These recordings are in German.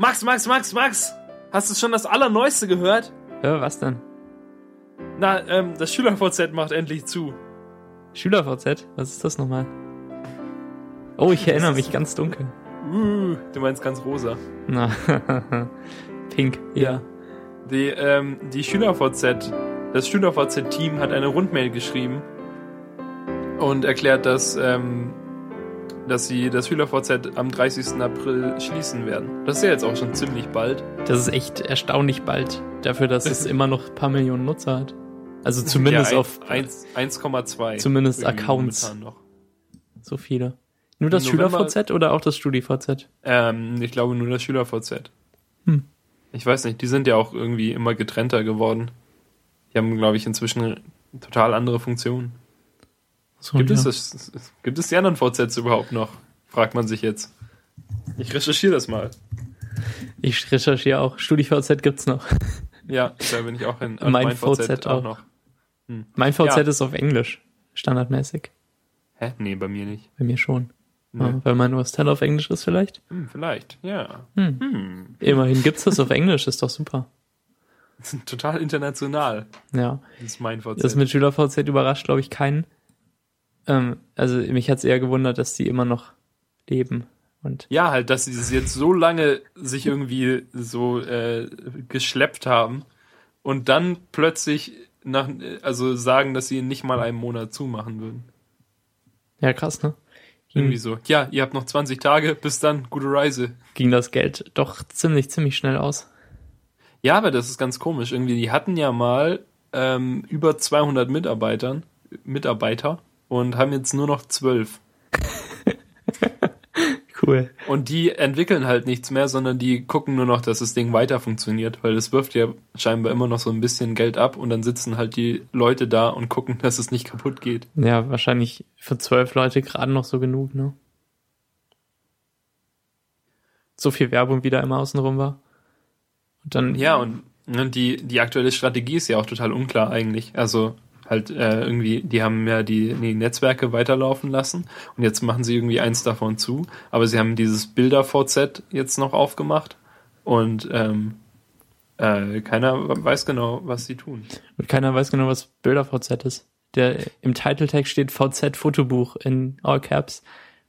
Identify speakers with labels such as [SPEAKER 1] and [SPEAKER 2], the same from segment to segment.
[SPEAKER 1] Max, Max, Max, Max! Hast du schon das Allerneueste gehört?
[SPEAKER 2] Ja, was denn?
[SPEAKER 1] Na, ähm, das SchülerVZ macht endlich zu.
[SPEAKER 2] SchülerVZ? Was ist das nochmal? Oh, ich erinnere mich ganz dunkel.
[SPEAKER 1] Uh, du meinst ganz rosa.
[SPEAKER 2] Na, pink, ja.
[SPEAKER 1] Die, ähm, die SchülerVZ, das SchülerVZ-Team hat eine Rundmail geschrieben und erklärt, dass, ähm, dass sie das SchülerVZ am 30. April schließen werden. Das ist ja jetzt auch schon ziemlich bald.
[SPEAKER 2] Das ist echt erstaunlich bald dafür, dass es immer noch ein paar Millionen Nutzer hat. Also zumindest
[SPEAKER 1] ja, ein-
[SPEAKER 2] auf
[SPEAKER 1] eins- 1,2.
[SPEAKER 2] Zumindest Accounts. so viele. Nur das SchülerVZ oder auch das StudiVZ?
[SPEAKER 1] Ähm, ich glaube nur das SchülerVZ.
[SPEAKER 2] Hm.
[SPEAKER 1] Ich weiß nicht, die sind ja auch irgendwie immer getrennter geworden. Die haben, glaube ich, inzwischen total andere Funktionen.
[SPEAKER 2] So,
[SPEAKER 1] Gibt,
[SPEAKER 2] ja.
[SPEAKER 1] es gibt es die anderen VZs überhaupt noch? Fragt man sich jetzt. Ich recherchiere das mal.
[SPEAKER 2] Ich recherchiere auch. StudiVZ gibt's noch.
[SPEAKER 1] Ja, da bin ich auch in
[SPEAKER 2] Mein VZ auch. Mein VZ
[SPEAKER 1] Ja.
[SPEAKER 2] ist auf Englisch. Standardmäßig.
[SPEAKER 1] Hä? Nee, bei mir nicht.
[SPEAKER 2] Bei mir schon.
[SPEAKER 1] Nee.
[SPEAKER 2] Weil mein Hostel auf Englisch ist vielleicht.
[SPEAKER 1] Hm, vielleicht, ja.
[SPEAKER 2] Hm.
[SPEAKER 1] Hm.
[SPEAKER 2] Immerhin gibt's das auf Englisch, ist doch super.
[SPEAKER 1] Total international.
[SPEAKER 2] Ja.
[SPEAKER 1] Das ist mein VZ.
[SPEAKER 2] Das mit SchülerVZ überrascht, glaube ich, keinen. Ähm, also mich hat's eher gewundert, dass die immer noch leben. Und
[SPEAKER 1] Ja, halt, dass sie es jetzt so lange sich irgendwie so äh, geschleppt haben und dann plötzlich nach, also sagen, dass sie in nicht mal einen Monat zumachen würden.
[SPEAKER 2] ja, krass, ne?
[SPEAKER 1] Irgendwie
[SPEAKER 2] Ging,
[SPEAKER 1] so. Ja, ihr habt noch 20 Tage, bis dann, gute Reise.
[SPEAKER 2] ging das Geld doch ziemlich, ziemlich schnell aus.
[SPEAKER 1] Ja, aber das ist ganz komisch. Irgendwie, die hatten ja mal ähm, über 200 Mitarbeitern, Mitarbeiter und haben jetzt nur noch 12.
[SPEAKER 2] Cool.
[SPEAKER 1] Und die entwickeln halt nichts mehr, sondern die gucken nur noch, dass das Ding weiter funktioniert, weil es wirft ja scheinbar immer noch so ein bisschen Geld ab und dann sitzen halt die Leute da und gucken, dass es nicht kaputt geht.
[SPEAKER 2] Ja, wahrscheinlich für zwölf Leute gerade noch so genug, ne? So viel Werbung, wie da immer außenrum war. Und dann,
[SPEAKER 1] Ja, und, und die, die aktuelle Strategie ist ja auch total unklar eigentlich. Also halt äh, irgendwie, die haben ja die, die Netzwerke weiterlaufen lassen und jetzt machen sie irgendwie eins davon zu, aber sie haben dieses Bilder-VZ jetzt noch aufgemacht und ähm, äh, keiner weiß genau, was sie tun.
[SPEAKER 2] und keiner weiß genau, was Bilder-VZ ist. Der, im Titeltext steht VZ-Fotobuch in All Caps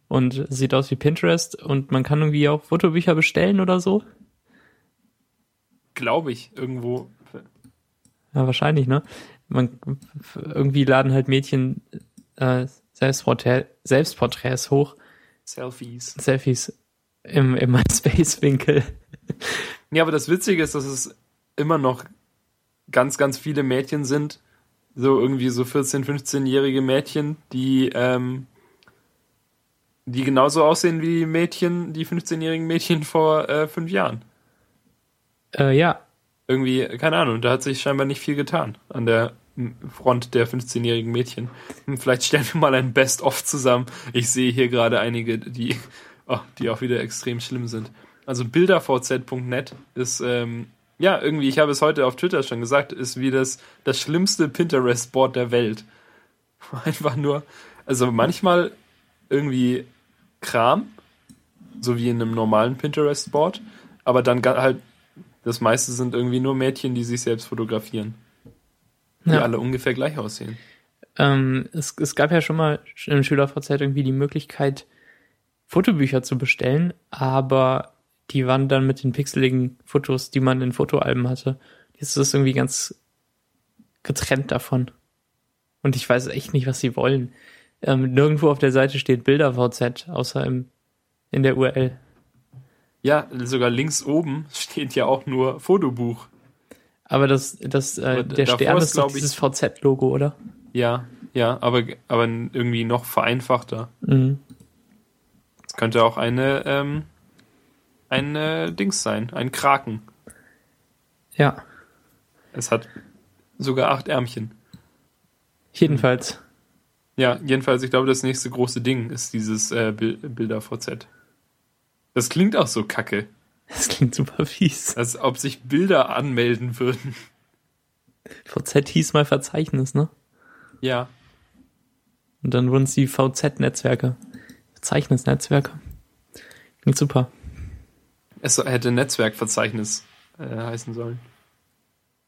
[SPEAKER 2] und sieht aus wie Pinterest und man kann irgendwie auch Fotobücher bestellen oder so.
[SPEAKER 1] Glaube ich, irgendwo.
[SPEAKER 2] Ja, wahrscheinlich, ne? Man, irgendwie laden halt Mädchen äh, Selbstporträt, Selbstporträts hoch,
[SPEAKER 1] Selfies.
[SPEAKER 2] Selfies im, im MySpace-Winkel.
[SPEAKER 1] Ja, aber das Witzige ist, dass es immer noch ganz, ganz viele Mädchen sind, so irgendwie so 14-, 15-jährige Mädchen, die, ähm, die genauso aussehen wie die Mädchen, die 15-jährigen Mädchen vor äh, fünf Jahren.
[SPEAKER 2] Äh, ja,
[SPEAKER 1] Irgendwie, keine Ahnung, da hat sich scheinbar nicht viel getan an der Front der 15-jährigen Mädchen. Hm, Vielleicht stellen wir mal ein Best-of zusammen. Ich sehe hier gerade einige, die, oh, die auch wieder extrem schlimm sind. Also bildervz.net ist, ähm, ja, irgendwie, ich habe es heute auf Twitter schon gesagt, ist wie das, das schlimmste Pinterest-Board der Welt. Einfach nur, also manchmal irgendwie Kram, so wie in einem normalen Pinterest-Board, aber dann halt, das meiste sind irgendwie nur Mädchen, die sich selbst fotografieren, die
[SPEAKER 2] Ja.
[SPEAKER 1] alle ungefähr gleich aussehen.
[SPEAKER 2] ähm, es, es gab ja schon mal im SchülerVZ irgendwie die Möglichkeit, Fotobücher zu bestellen, aber die waren dann mit den pixeligen Fotos, die man in Fotoalben hatte. Jetzt ist das irgendwie ganz getrennt davon. Und ich weiß echt nicht, was sie wollen. Ähm, nirgendwo auf der Seite steht Bilder-VZ, außer im, in der URL.
[SPEAKER 1] Ja, sogar links oben steht ja auch nur Fotobuch.
[SPEAKER 2] Aber das, das, äh, der Stern
[SPEAKER 1] ist,
[SPEAKER 2] ist dieses VZ-Logo, oder?
[SPEAKER 1] Ja, ja, aber, aber irgendwie noch vereinfachter.
[SPEAKER 2] Mhm.
[SPEAKER 1] Es könnte auch eine, ähm, ein äh, Dings sein, ein Kraken.
[SPEAKER 2] Ja,
[SPEAKER 1] Es hat sogar acht Ärmchen.
[SPEAKER 2] jedenfalls.
[SPEAKER 1] Ja, jedenfalls, ich glaube, das nächste große Ding ist dieses äh, Bil Bilder VZ. Das klingt auch so kacke,
[SPEAKER 2] Das klingt super fies.
[SPEAKER 1] als ob sich Bilder anmelden würden.
[SPEAKER 2] VZ hieß mal Verzeichnis, ne?
[SPEAKER 1] Ja,
[SPEAKER 2] Und dann wurden es die VZ-Netzwerke. Verzeichnisnetzwerke. Klingt super.
[SPEAKER 1] Es hätte Netzwerkverzeichnis äh, heißen sollen.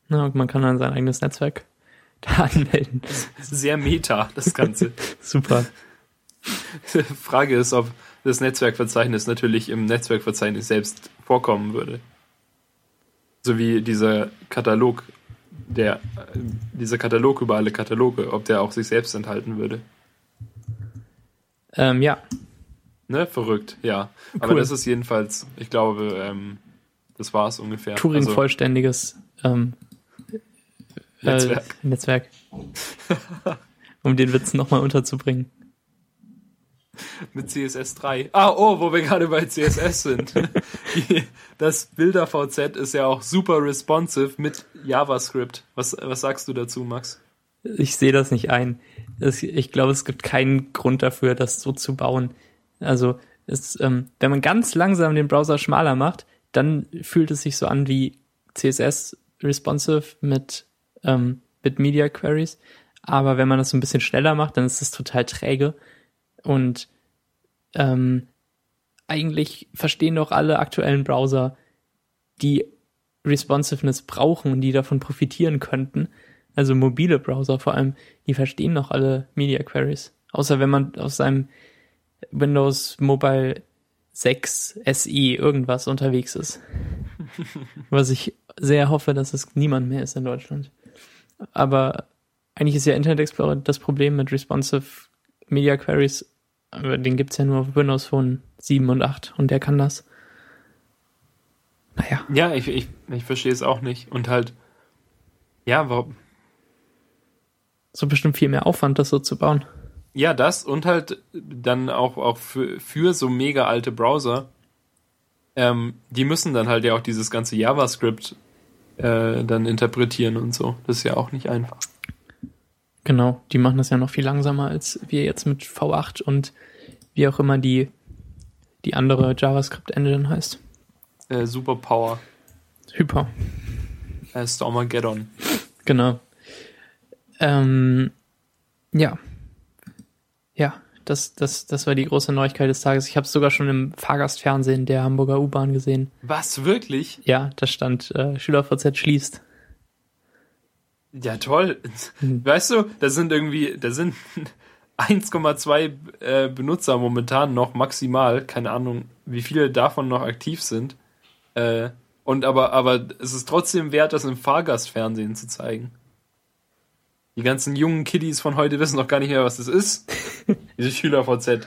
[SPEAKER 2] Na, und man kann dann sein eigenes Netzwerk da anmelden.
[SPEAKER 1] Sehr meta, das Ganze.
[SPEAKER 2] Super.
[SPEAKER 1] Frage ist, ob das Netzwerkverzeichnis natürlich im Netzwerkverzeichnis selbst vorkommen würde. So wie dieser Katalog, der, dieser Katalog über alle Kataloge, ob der auch sich selbst enthalten würde.
[SPEAKER 2] Ähm, ja,
[SPEAKER 1] Ne, verrückt, ja. Aber
[SPEAKER 2] Cool.
[SPEAKER 1] das ist jedenfalls, ich glaube, ähm, das war es ungefähr.
[SPEAKER 2] Turing
[SPEAKER 1] Also,
[SPEAKER 2] vollständiges ähm,
[SPEAKER 1] Netzwerk.
[SPEAKER 2] Äh, Netzwerk. um den Witz nochmal unterzubringen.
[SPEAKER 1] Mit CSS 3. Ah, oh, wo wir gerade bei CSS sind. Das Bilder-VZ ist ja auch super responsive mit JavaScript. Was, was sagst du dazu, Max?
[SPEAKER 2] Ich sehe das nicht ein. Ich glaube, es gibt keinen Grund dafür, das so zu bauen. Also, es, ähm, wenn man ganz langsam den Browser schmaler macht, dann fühlt es sich so an wie CSS responsive mit, ähm, mit Media Queries. Aber wenn man das so ein bisschen schneller macht, dann ist es total träge. Und ähm, eigentlich verstehen doch alle aktuellen Browser, die Responsiveness brauchen und die davon profitieren könnten. Also mobile Browser vor allem, die verstehen noch alle Media Queries. Außer wenn man aus seinem Windows Mobile 6 SE irgendwas unterwegs ist. Was ich sehr hoffe, dass es niemand mehr ist in Deutschland. Aber eigentlich ist ja Internet Explorer das Problem mit responsive Media Queries. Den gibt's ja nur auf Windows Phone 7 und 8 und der kann das. Naja.
[SPEAKER 1] Ja, ich, ich, ich verstehe es auch nicht. Und halt, ja, warum?
[SPEAKER 2] So bestimmt viel mehr Aufwand, das so zu bauen.
[SPEAKER 1] Ja, das und halt dann auch, auch für, für so mega alte Browser, ähm, die müssen dann halt ja auch dieses ganze JavaScript äh, dann interpretieren und so. Das ist ja auch nicht einfach.
[SPEAKER 2] Genau, die machen das ja noch viel langsamer als wir jetzt mit V8 und wie auch immer die, die andere JavaScript-Engine heißt.
[SPEAKER 1] Äh, Superpower,
[SPEAKER 2] Hyper,
[SPEAKER 1] äh, Stormageddon.
[SPEAKER 2] genau. Ähm, ja. Ja, das, das, das war die große Neuigkeit des Tages. Ich habe es sogar schon im Fahrgastfernsehen der Hamburger U-Bahn gesehen.
[SPEAKER 1] Was, wirklich?
[SPEAKER 2] Ja, da stand äh, SchülerVZ schließt.
[SPEAKER 1] Ja, toll. Weißt du, da sind irgendwie, da sind 1,2 äh, Benutzer momentan noch maximal. Keine Ahnung, wie viele davon noch aktiv sind. Äh, und aber, aber es ist trotzdem wert, das im Fahrgastfernsehen zu zeigen. Die ganzen jungen Kiddies von heute wissen noch gar nicht mehr, was das ist. Diese Schüler-VZ.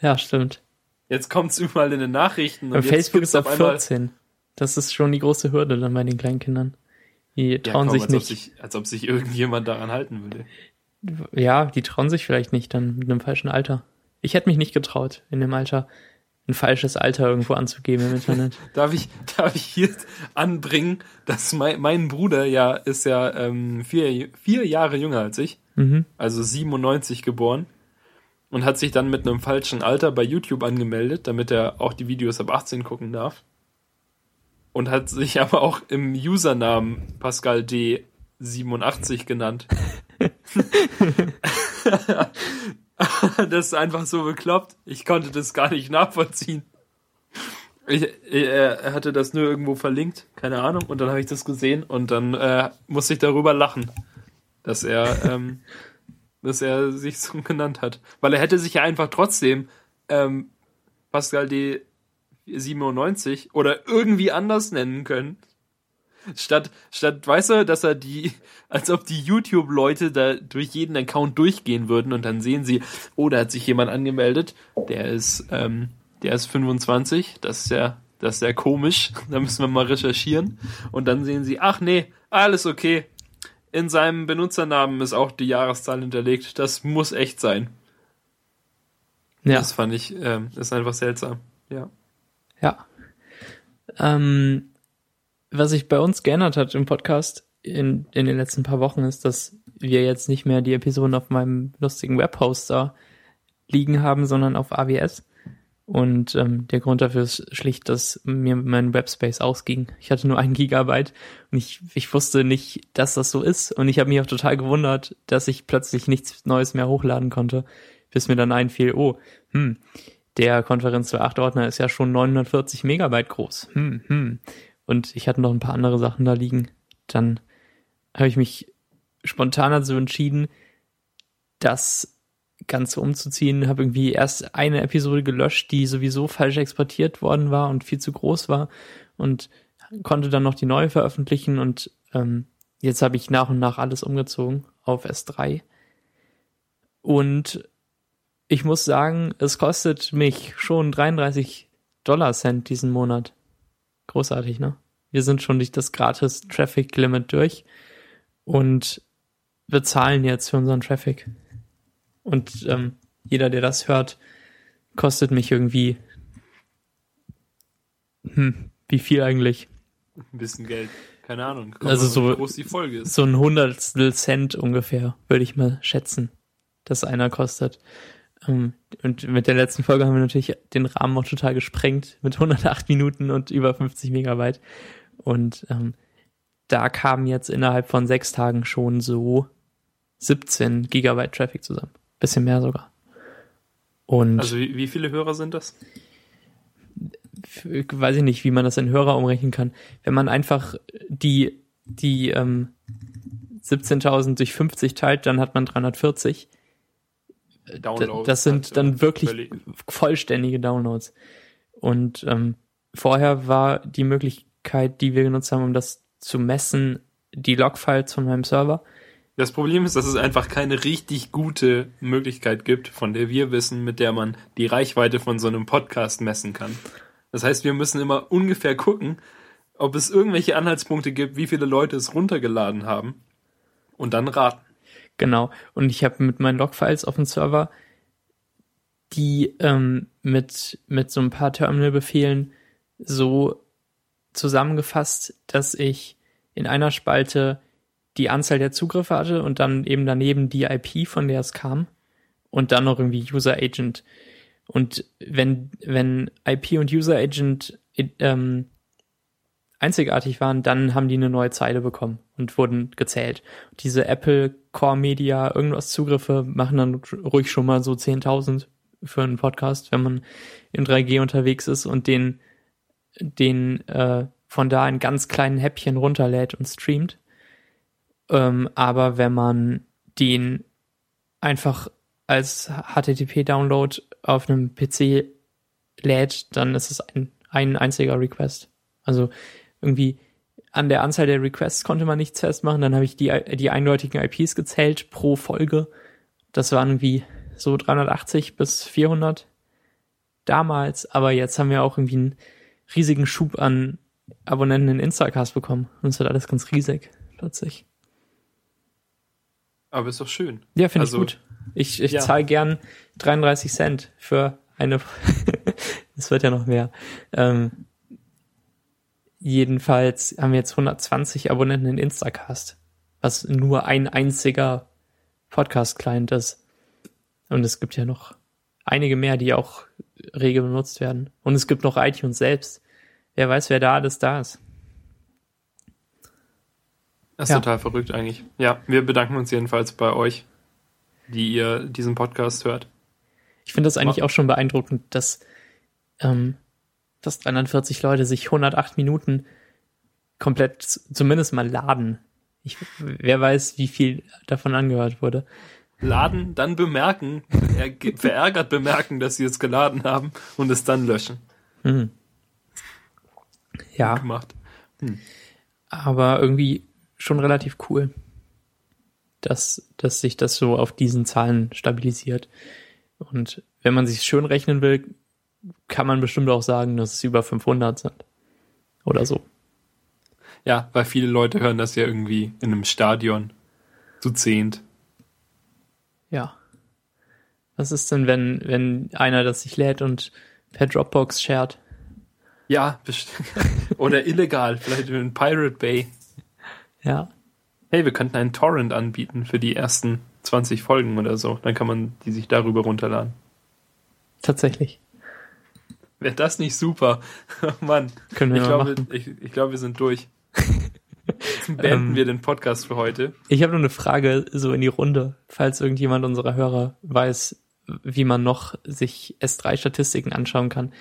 [SPEAKER 2] Ja, stimmt.
[SPEAKER 1] Jetzt kommt's überall in den Nachrichten.
[SPEAKER 2] Und
[SPEAKER 1] jetzt
[SPEAKER 2] Facebook ist ab
[SPEAKER 1] auf einmal-
[SPEAKER 2] 14. Das ist schon die große Hürde dann bei den kleinen Kindern. Die
[SPEAKER 1] Ja,
[SPEAKER 2] trauen
[SPEAKER 1] komm,
[SPEAKER 2] sich
[SPEAKER 1] als,
[SPEAKER 2] nicht.
[SPEAKER 1] Ob sich, als ob sich irgendjemand daran halten würde.
[SPEAKER 2] Ja, die trauen sich vielleicht nicht dann mit einem falschen Alter. Ich hätte mich nicht getraut, in dem Alter ein falsches Alter irgendwo anzugeben im Internet.
[SPEAKER 1] Darf ich, darf ich hier anbringen, dass mein, mein Bruder ja ist ja ähm, vier, vier Jahre jünger als ich,
[SPEAKER 2] Mhm.
[SPEAKER 1] also 97 geboren und hat sich dann mit einem falschen Alter bei YouTube angemeldet, damit er auch die Videos ab 18 gucken darf. Und hat sich aber auch im Usernamen Pascal D 87 genannt. das ist einfach so bekloppt. Ich konnte das gar nicht nachvollziehen. Ich, er er hatte das nur irgendwo verlinkt, keine Ahnung, und dann habe ich das gesehen und dann äh, musste ich darüber lachen, dass er, ähm, dass er sich so genannt hat. Weil er hätte sich ja einfach trotzdem ähm, Pascal D 97 oder irgendwie anders nennen können. Statt, statt, weißt du, dass er die, als ob die YouTube-Leute da durch jeden Account durchgehen würden und dann sehen sie, oh, da hat sich jemand angemeldet, der ist, ähm, der ist 25, das ist ja, das ist ja komisch, da müssen wir mal recherchieren. Und dann sehen sie, ach nee, alles okay. In seinem Benutzernamen ist auch die Jahreszahl hinterlegt, das muss echt sein.
[SPEAKER 2] Ja,
[SPEAKER 1] Das fand ich, ähm, ist einfach seltsam. Ja.
[SPEAKER 2] Ja. Ähm, was sich bei uns geändert hat im Podcast in, in den letzten paar Wochen ist, dass wir jetzt nicht mehr die Episoden auf meinem lustigen Webhoster liegen haben, sondern auf AWS. Und ähm, der Grund dafür ist schlicht, dass mir mein Webspace ausging. Ich hatte nur ein Gigabyte und ich, ich wusste nicht, dass das so ist. Und ich habe mich auch total gewundert, dass ich plötzlich nichts Neues mehr hochladen konnte, bis mir dann einfiel, oh, hm, der Konferenz 2.8 Ordner ist ja schon 940 Megabyte groß. Hm, hm. Und ich hatte noch ein paar andere Sachen da liegen. Dann habe ich mich spontan dazu entschieden, das Ganze umzuziehen. Habe irgendwie erst eine Episode gelöscht, die sowieso falsch exportiert worden war und viel zu groß war und konnte dann noch die neue veröffentlichen und ähm, jetzt habe ich nach und nach alles umgezogen auf S3. Und ich muss sagen, es kostet mich schon 33 Dollar Cent diesen Monat. Großartig, ne? Wir sind schon durch das gratis Traffic Limit durch und bezahlen jetzt für unseren Traffic. Und ähm, jeder, der das hört, kostet mich irgendwie. Hm, wie viel eigentlich?
[SPEAKER 1] Ein bisschen Geld. Keine Ahnung.
[SPEAKER 2] Kommt also so,
[SPEAKER 1] groß die Folge ist.
[SPEAKER 2] so ein Hundertstel Cent ungefähr, würde ich mal schätzen, dass einer kostet. Ähm, und mit der letzten Folge haben wir natürlich den Rahmen auch total gesprengt mit 108 Minuten und über 50 Megabyte. Und ähm, da kamen jetzt innerhalb von sechs Tagen schon so 17 Gigabyte Traffic zusammen. Bisschen mehr sogar. Und
[SPEAKER 1] also wie, wie viele Hörer sind das?
[SPEAKER 2] weiß ich nicht, wie man das in Hörer umrechnen kann. Wenn man einfach die, die ähm, 17.000 durch 50 teilt, dann hat man 340. Downloads. Das sind dann wirklich völlig. vollständige Downloads. Und ähm, vorher war die Möglichkeit, die wir genutzt haben, um das zu messen, die Logfiles von meinem Server.
[SPEAKER 1] Das Problem ist, dass es einfach keine richtig gute Möglichkeit gibt, von der wir wissen, mit der man die Reichweite von so einem Podcast messen kann. Das heißt, wir müssen immer ungefähr gucken, ob es irgendwelche Anhaltspunkte gibt, wie viele Leute es runtergeladen haben und dann raten.
[SPEAKER 2] Genau. Und ich habe mit meinen Logfiles auf dem Server die ähm, mit, mit so ein paar Terminal-Befehlen so zusammengefasst, dass ich in einer Spalte die Anzahl der Zugriffe hatte und dann eben daneben die IP, von der es kam und dann noch irgendwie User Agent und wenn, wenn IP und User Agent ähm, einzigartig waren, dann haben die eine neue Zeile bekommen und wurden gezählt. Diese Apple Core Media irgendwas Zugriffe machen dann ruhig schon mal so 10.000 für einen Podcast, wenn man im 3G unterwegs ist und den, den äh, von da in ganz kleinen Häppchen runterlädt und streamt. Ähm, aber wenn man den einfach als HTTP-Download auf einem PC lädt, dann ist es ein, ein einziger Request. Also irgendwie an der Anzahl der Requests konnte man nichts festmachen. Dann habe ich die, die eindeutigen IPs gezählt pro Folge. Das waren irgendwie so 380 bis 400 damals. Aber jetzt haben wir auch irgendwie einen riesigen Schub an Abonnenten in Instacast bekommen. Und es wird alles ganz riesig plötzlich.
[SPEAKER 1] Aber ist doch schön.
[SPEAKER 2] Ja, finde also, ich gut. Ich, ich ja. zahle gern 33 Cent für eine. Es wird ja noch mehr. Ähm, jedenfalls haben wir jetzt 120 Abonnenten in Instacast, was nur ein einziger Podcast-Client ist. Und es gibt ja noch einige mehr, die auch rege benutzt werden. Und es gibt noch iTunes selbst. Wer weiß, wer da alles da ist.
[SPEAKER 1] Das ist ja. total verrückt eigentlich. Ja, wir bedanken uns jedenfalls bei euch die ihr diesen Podcast hört.
[SPEAKER 2] Ich finde das eigentlich auch schon beeindruckend, dass, ähm, dass 340 Leute sich 108 Minuten komplett zumindest mal laden. Ich, wer weiß, wie viel davon angehört wurde.
[SPEAKER 1] Laden, dann bemerken, verärgert bemerken, dass sie es geladen haben und es dann löschen. Hm.
[SPEAKER 2] Ja. Gemacht. Hm. Aber irgendwie schon relativ cool dass, dass sich das so auf diesen Zahlen stabilisiert. Und wenn man sich schön rechnen will, kann man bestimmt auch sagen, dass es über 500 sind. Oder so.
[SPEAKER 1] Ja, weil viele Leute hören das ja irgendwie in einem Stadion zu zehnt.
[SPEAKER 2] Ja. Was ist denn, wenn, wenn einer das sich lädt und per Dropbox shared?
[SPEAKER 1] Ja, oder illegal, vielleicht in Pirate Bay.
[SPEAKER 2] Ja
[SPEAKER 1] hey, wir könnten einen Torrent anbieten für die ersten 20 Folgen oder so. Dann kann man die sich darüber runterladen.
[SPEAKER 2] Tatsächlich.
[SPEAKER 1] Wäre das nicht super? Oh Mann.
[SPEAKER 2] Können wir
[SPEAKER 1] ich glaube,
[SPEAKER 2] machen.
[SPEAKER 1] Ich, ich glaube, wir sind durch. Beenden ähm, wir den Podcast für heute.
[SPEAKER 2] Ich habe nur eine Frage so in die Runde, falls irgendjemand unserer Hörer weiß, wie man noch sich S3-Statistiken anschauen kann.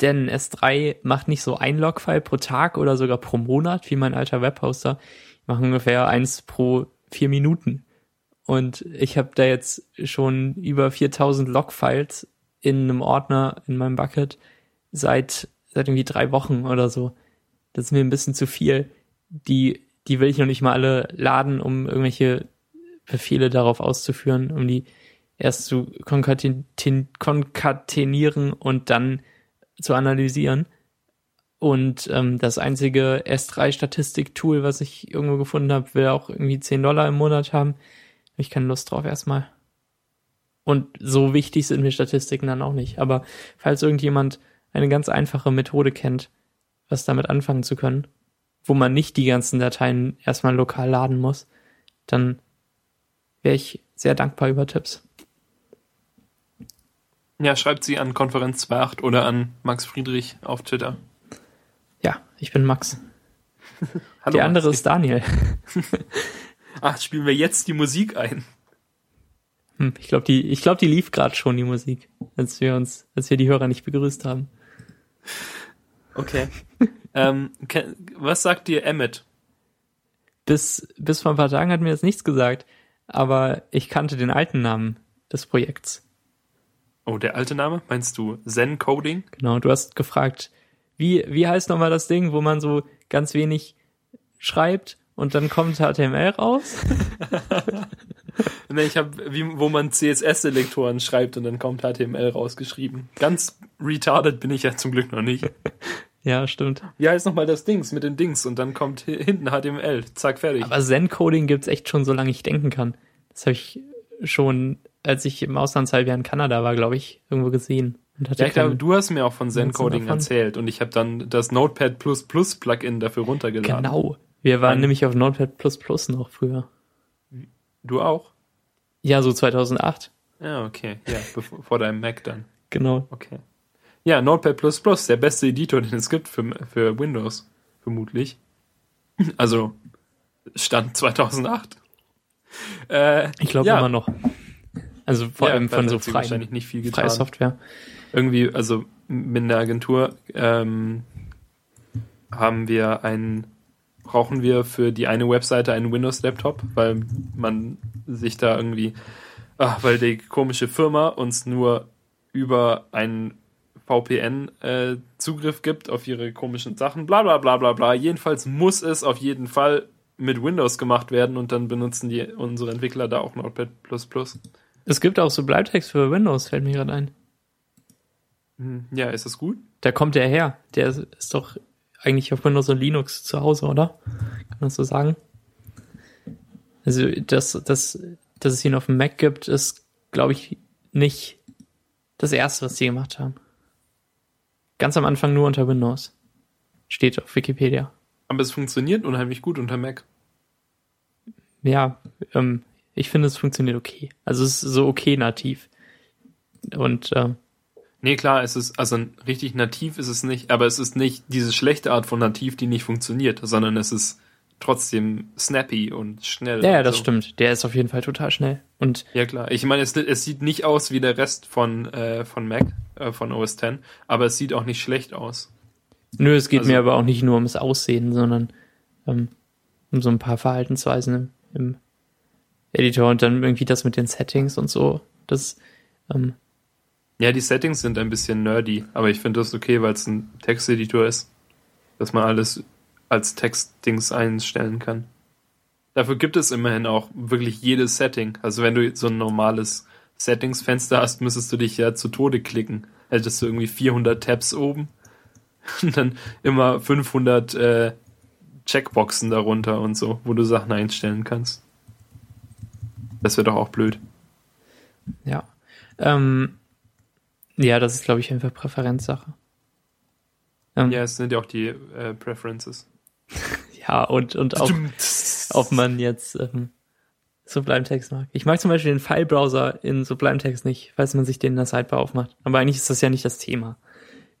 [SPEAKER 2] Denn S3 macht nicht so ein Logfile pro Tag oder sogar pro Monat, wie mein alter Webhoster. Die machen ungefähr eins pro vier Minuten. Und ich habe da jetzt schon über 4000 Logfiles in einem Ordner in meinem Bucket seit, seit irgendwie drei Wochen oder so. Das ist mir ein bisschen zu viel. Die, die will ich noch nicht mal alle laden, um irgendwelche Befehle darauf auszuführen, um die erst zu konkatenieren und dann zu analysieren. Und ähm, das einzige S3-Statistik-Tool, was ich irgendwo gefunden habe, will auch irgendwie 10 Dollar im Monat haben. Hab ich keine Lust drauf erstmal. Und so wichtig sind mir Statistiken dann auch nicht. Aber falls irgendjemand eine ganz einfache Methode kennt, was damit anfangen zu können, wo man nicht die ganzen Dateien erstmal lokal laden muss, dann wäre ich sehr dankbar über Tipps.
[SPEAKER 1] Ja, schreibt sie an Konferenz 2.8 oder an Max Friedrich auf Twitter.
[SPEAKER 2] Ja, ich bin Max.
[SPEAKER 1] Hallo,
[SPEAKER 2] Der andere
[SPEAKER 1] Max.
[SPEAKER 2] ist Daniel.
[SPEAKER 1] Ach, spielen wir jetzt die Musik ein.
[SPEAKER 2] Hm, ich glaube, die, ich glaub, die lief gerade schon, die Musik, als wir uns, als wir die Hörer nicht begrüßt haben.
[SPEAKER 1] Okay. ähm, was sagt dir Emmet?
[SPEAKER 2] Bis, bis vor ein paar Tagen hat mir das nichts gesagt, aber ich kannte den alten Namen des Projekts.
[SPEAKER 1] Oh, der alte Name? Meinst du Zen Coding?
[SPEAKER 2] Genau, du hast gefragt, wie, wie heißt nochmal das Ding, wo man so ganz wenig schreibt und dann kommt HTML raus?
[SPEAKER 1] Nee, ich habe, wo man CSS-Selektoren schreibt und dann kommt HTML rausgeschrieben. Ganz retarded bin ich ja zum Glück noch nicht.
[SPEAKER 2] Ja, stimmt.
[SPEAKER 1] Wie heißt nochmal das Dings mit den Dings und dann kommt hi- hinten HTML. Zack, fertig.
[SPEAKER 2] Aber Zen-Coding gibt's echt schon, solange ich denken kann. Das habe ich schon, als ich im Auslandshalbjahr in Kanada war, glaube ich, irgendwo gesehen. Und hatte
[SPEAKER 1] Ja, ich glaube, du hast mir auch von Zen
[SPEAKER 2] Nutzen
[SPEAKER 1] Coding
[SPEAKER 2] davon.
[SPEAKER 1] erzählt und ich habe dann das Notepad Plugin dafür runtergeladen.
[SPEAKER 2] Genau. Wir waren
[SPEAKER 1] Ein-
[SPEAKER 2] nämlich auf Notepad noch früher.
[SPEAKER 1] Du auch?
[SPEAKER 2] Ja, so 2008.
[SPEAKER 1] Ja, okay. Ja, bevor, vor deinem Mac dann.
[SPEAKER 2] Genau.
[SPEAKER 1] Okay. Ja, Notepad der beste Editor, den es gibt für, für Windows, vermutlich. Also, Stand 2008. Äh,
[SPEAKER 2] Ich glaube
[SPEAKER 1] ja,
[SPEAKER 2] immer noch. Also vor
[SPEAKER 1] ja,
[SPEAKER 2] allem von so freien,
[SPEAKER 1] wahrscheinlich nicht viel
[SPEAKER 2] freie. Software.
[SPEAKER 1] Irgendwie, also mit der Agentur ähm, haben wir ein, brauchen wir für die eine Webseite einen Windows-Laptop, weil man sich da irgendwie, ach, weil die komische Firma uns nur über einen VPN-Zugriff äh, gibt auf ihre komischen Sachen, bla bla bla bla bla. Jedenfalls muss es auf jeden Fall mit Windows gemacht werden und dann benutzen die unsere Entwickler da auch Notepad++.
[SPEAKER 2] Es gibt auch so Bleibtext für Windows, fällt mir gerade ein.
[SPEAKER 1] Hm, Ja, ist das gut?
[SPEAKER 2] Da kommt der her. Der ist, ist doch eigentlich auf Windows und Linux zu Hause, oder? Kann man das so sagen? Also, dass, dass, dass es ihn auf dem Mac gibt, ist, glaube ich, nicht das erste, was die gemacht haben. Ganz am Anfang nur unter Windows. Steht auf Wikipedia.
[SPEAKER 1] Aber es funktioniert unheimlich gut unter Mac.
[SPEAKER 2] Ja, ähm, ich finde, es funktioniert okay. Also es ist so okay nativ. Und ähm,
[SPEAKER 1] Nee, klar, es ist, also richtig nativ ist es nicht, aber es ist nicht diese schlechte Art von nativ, die nicht funktioniert, sondern es ist trotzdem snappy und schnell.
[SPEAKER 2] ja, ja, das
[SPEAKER 1] so.
[SPEAKER 2] stimmt. Der ist auf jeden Fall total schnell. Und
[SPEAKER 1] Ja, klar. Ich meine, es, es sieht nicht aus wie der Rest von, äh, von Mac, äh, von OS X, aber es sieht auch nicht schlecht aus.
[SPEAKER 2] nö, es geht
[SPEAKER 1] Also-
[SPEAKER 2] mir aber auch nicht nur ums Aussehen, sondern ähm, um so ein paar Verhaltensweisen im, im Editor und dann irgendwie das mit den Settings und so. Das, ähm,
[SPEAKER 1] Ja, die Settings sind ein bisschen nerdy, aber ich finde das okay, weil es ein Texteditor ist, dass man alles als Textdings einstellen kann. Dafür gibt es immerhin auch wirklich jedes Setting. Also wenn du so ein normales Settingsfenster hast, müsstest du dich ja zu Tode klicken. Hättest du irgendwie 400 Tabs oben und dann immer 500 äh, Checkboxen darunter und so, wo du Sachen einstellen kannst. Das wäre doch auch blöd.
[SPEAKER 2] ja. Ähm, ja, das ist, glaube ich, einfach Präferenzsache. Ähm,
[SPEAKER 1] Ja, es sind ja auch die äh, Preferences.
[SPEAKER 2] ja, und, und auch, ob man jetzt ähm, Sublime Text mag. Ich mag zum Beispiel den File-Browser in Sublime Text nicht, falls man sich den in der Sidebar aufmacht. Aber eigentlich ist das ja nicht das Thema.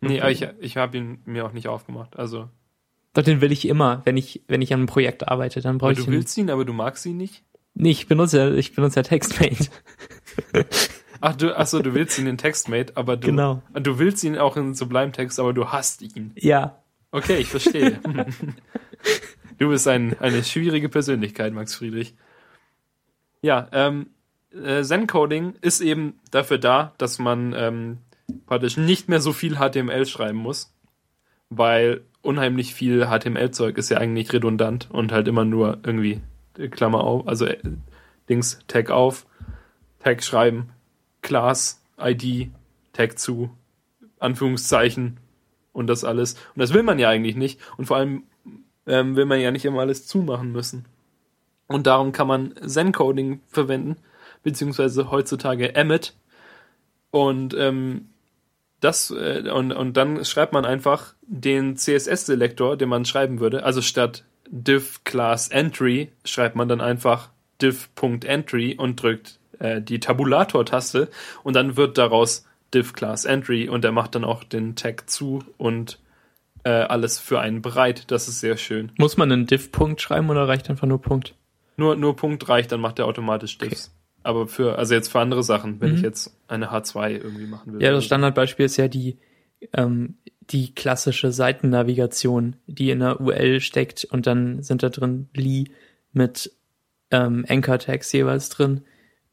[SPEAKER 1] Nee, aber ich, ich habe ihn mir auch nicht aufgemacht. Also,
[SPEAKER 2] Doch den will ich immer, wenn ich, wenn ich an einem Projekt arbeite, dann brauche ich
[SPEAKER 1] du willst ihn, aber du magst ihn nicht.
[SPEAKER 2] Nee, ich benutze ja, ich benutze ja TextMate.
[SPEAKER 1] Ach, du, ach so, du willst ihn in TextMate, aber du,
[SPEAKER 2] Genau.
[SPEAKER 1] du willst ihn auch in Sublime Text, aber du hast ihn.
[SPEAKER 2] Ja.
[SPEAKER 1] Okay, ich verstehe. du bist ein, eine schwierige Persönlichkeit, Max Friedrich. Ja, ähm, äh, Zen-Coding ist eben dafür da, dass man ähm, praktisch nicht mehr so viel HTML schreiben muss, weil unheimlich viel HTML-Zeug ist ja eigentlich redundant und halt immer nur irgendwie Klammer auf, also äh, Dings, Tag auf, Tag schreiben, Class, ID, Tag zu, Anführungszeichen und das alles. Und das will man ja eigentlich nicht. Und vor allem ähm, will man ja nicht immer alles zumachen müssen. Und darum kann man Zen-Coding verwenden, beziehungsweise heutzutage Emmet. Und ähm, das äh, und, und dann schreibt man einfach den CSS-Selektor, den man schreiben würde. Also statt div class entry schreibt man dann einfach div.entry und drückt äh, die Tabulator-Taste und dann wird daraus div class entry und der macht dann auch den Tag zu und äh, alles für einen bereit. Das ist sehr schön.
[SPEAKER 2] Muss man einen Div-Punkt schreiben oder reicht einfach nur Punkt?
[SPEAKER 1] Nur, nur Punkt reicht, dann macht er automatisch Diffs. Aber für, also jetzt für andere Sachen, wenn
[SPEAKER 2] Mhm.
[SPEAKER 1] ich jetzt eine H2 irgendwie machen will.
[SPEAKER 2] Ja, das. Standardbeispiel ist ja die, ähm, die klassische Seitennavigation, die in der UL steckt und dann sind da drin Li mit ähm, Anchor-Tags jeweils drin,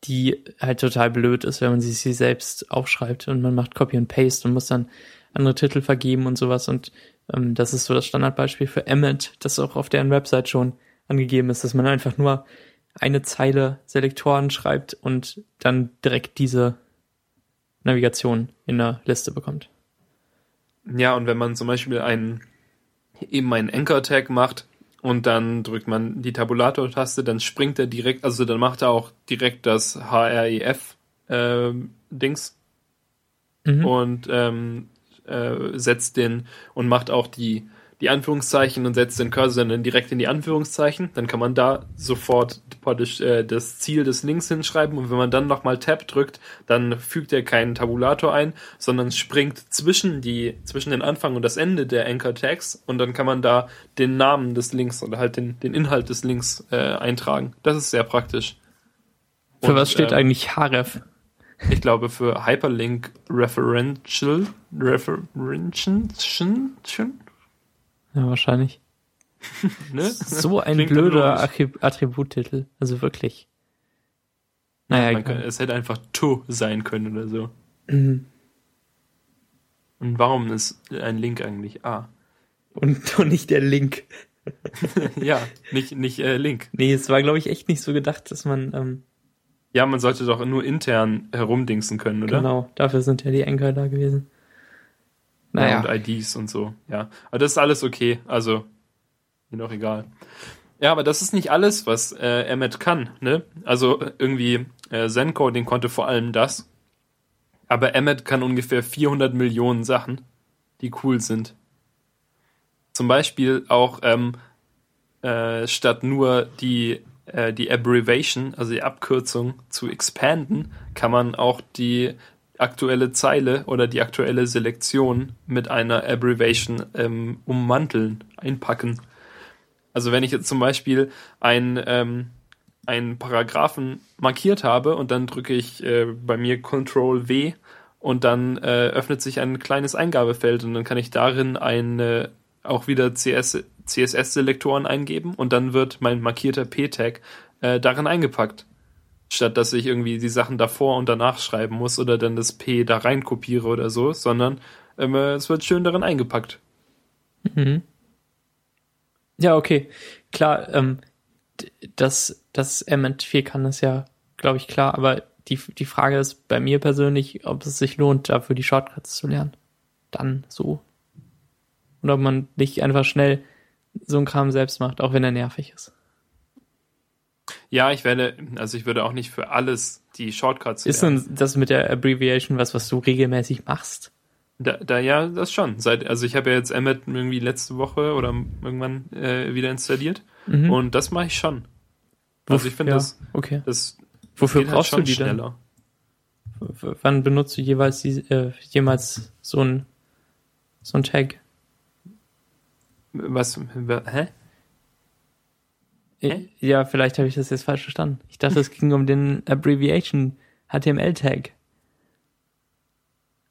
[SPEAKER 2] die halt total blöd ist, wenn man sie, sie selbst aufschreibt und man macht Copy and Paste und muss dann andere Titel vergeben und sowas und ähm, das ist so das Standardbeispiel für Emmet, das auch auf deren Website schon angegeben ist, dass man einfach nur eine Zeile Selektoren schreibt und dann direkt diese Navigation in der Liste bekommt.
[SPEAKER 1] Ja, und wenn man zum Beispiel einen, eben einen Anchor-Tag macht und dann drückt man die Tabulator-Taste, dann springt er direkt, also dann macht er auch direkt das HREF-Dings
[SPEAKER 2] Mhm.
[SPEAKER 1] und ähm, äh, setzt den und macht auch die, die Anführungszeichen und setzt den Cursor dann direkt in die Anführungszeichen. Dann kann man da sofort praktisch äh, das Ziel des Links hinschreiben und wenn man dann nochmal Tab drückt, dann fügt er keinen Tabulator ein, sondern springt zwischen die zwischen den Anfang und das Ende der Anchor Tags und dann kann man da den Namen des Links oder halt den, den Inhalt des Links äh, eintragen. Das ist sehr praktisch.
[SPEAKER 2] Für
[SPEAKER 1] Und,
[SPEAKER 2] was steht
[SPEAKER 1] ähm,
[SPEAKER 2] eigentlich href?
[SPEAKER 1] ich glaube für Hyperlink Referential Referential
[SPEAKER 2] Ja, wahrscheinlich.
[SPEAKER 1] ne?
[SPEAKER 2] So ein
[SPEAKER 1] Klingt
[SPEAKER 2] blöder Attributtitel. Also wirklich. Naja,
[SPEAKER 1] Man kann, es hätte einfach to sein können oder so.
[SPEAKER 2] Mhm.
[SPEAKER 1] Und warum ist ein Link eigentlich A?
[SPEAKER 2] Und, und nicht der Link.
[SPEAKER 1] ja, nicht, nicht äh, Link.
[SPEAKER 2] Nee, es war, glaube ich, echt nicht so gedacht, dass man, ähm,
[SPEAKER 1] Ja, man sollte doch nur intern herumdingsen können, oder?
[SPEAKER 2] genau, dafür sind ja die Anchor da gewesen.
[SPEAKER 1] Ja,
[SPEAKER 2] Naja.
[SPEAKER 1] und IDs und so, ja. Aber das ist alles okay, also mir doch egal. Ja, aber das ist nicht alles, was äh, Emmet kann, ne? Also irgendwie äh, Zen-Coding konnte vor allem das. Aber Emmet kann ungefähr 400 Millionen Sachen, die cool sind. Zum Beispiel auch ähm, äh, statt nur die äh, die Abbreviation, also die Abkürzung zu expanden, kann man auch die aktuelle Zeile oder die aktuelle Selektion mit einer Abbreviation ähm, ummanteln, einpacken. Also wenn ich jetzt zum Beispiel ein, ähm, einen Paragraphen markiert habe und dann drücke ich äh, bei mir Ctrl W und dann äh, öffnet sich ein kleines Eingabefeld und dann kann ich darin eine auch wieder CS, CSS-Selektoren eingeben und dann wird mein markierter P-Tag äh, darin eingepackt. Statt dass ich irgendwie die Sachen davor und danach schreiben muss oder dann das P da rein kopiere oder so, sondern ähm, äh, es wird schön darin eingepackt.
[SPEAKER 2] Mhm. Ja, okay. Klar, ähm, das Emmet 4 kann, ist ja, glaube ich, klar, aber die, die Frage ist bei mir persönlich, ob es sich lohnt, dafür die Shortcuts zu lernen. Dann so. Oder ob man nicht einfach schnell so einen Kram selbst macht, auch wenn er nervig ist.
[SPEAKER 1] Ja, ich werde, also ich würde auch nicht für alles die Shortcuts
[SPEAKER 2] Ist denn das mit der Abbreviation was, was du regelmäßig machst?
[SPEAKER 1] Da, da ja, das schon. Seit, also ich habe ja jetzt Emmet irgendwie letzte Woche oder irgendwann äh, wieder installiert
[SPEAKER 2] Mhm.
[SPEAKER 1] und das mache ich schon. Also ich finde
[SPEAKER 2] ja,
[SPEAKER 1] das,
[SPEAKER 2] Okay.
[SPEAKER 1] das
[SPEAKER 2] Wofür
[SPEAKER 1] halt
[SPEAKER 2] brauchst
[SPEAKER 1] schon
[SPEAKER 2] du die
[SPEAKER 1] schneller.
[SPEAKER 2] denn? Wann benutzt du jeweils die, äh, jemals so ein so ein Tag?
[SPEAKER 1] Was, hä? Hä?
[SPEAKER 2] Ja, vielleicht habe ich das jetzt falsch verstanden. Ich dachte, es ging um den Abbreviation HTML-Tag.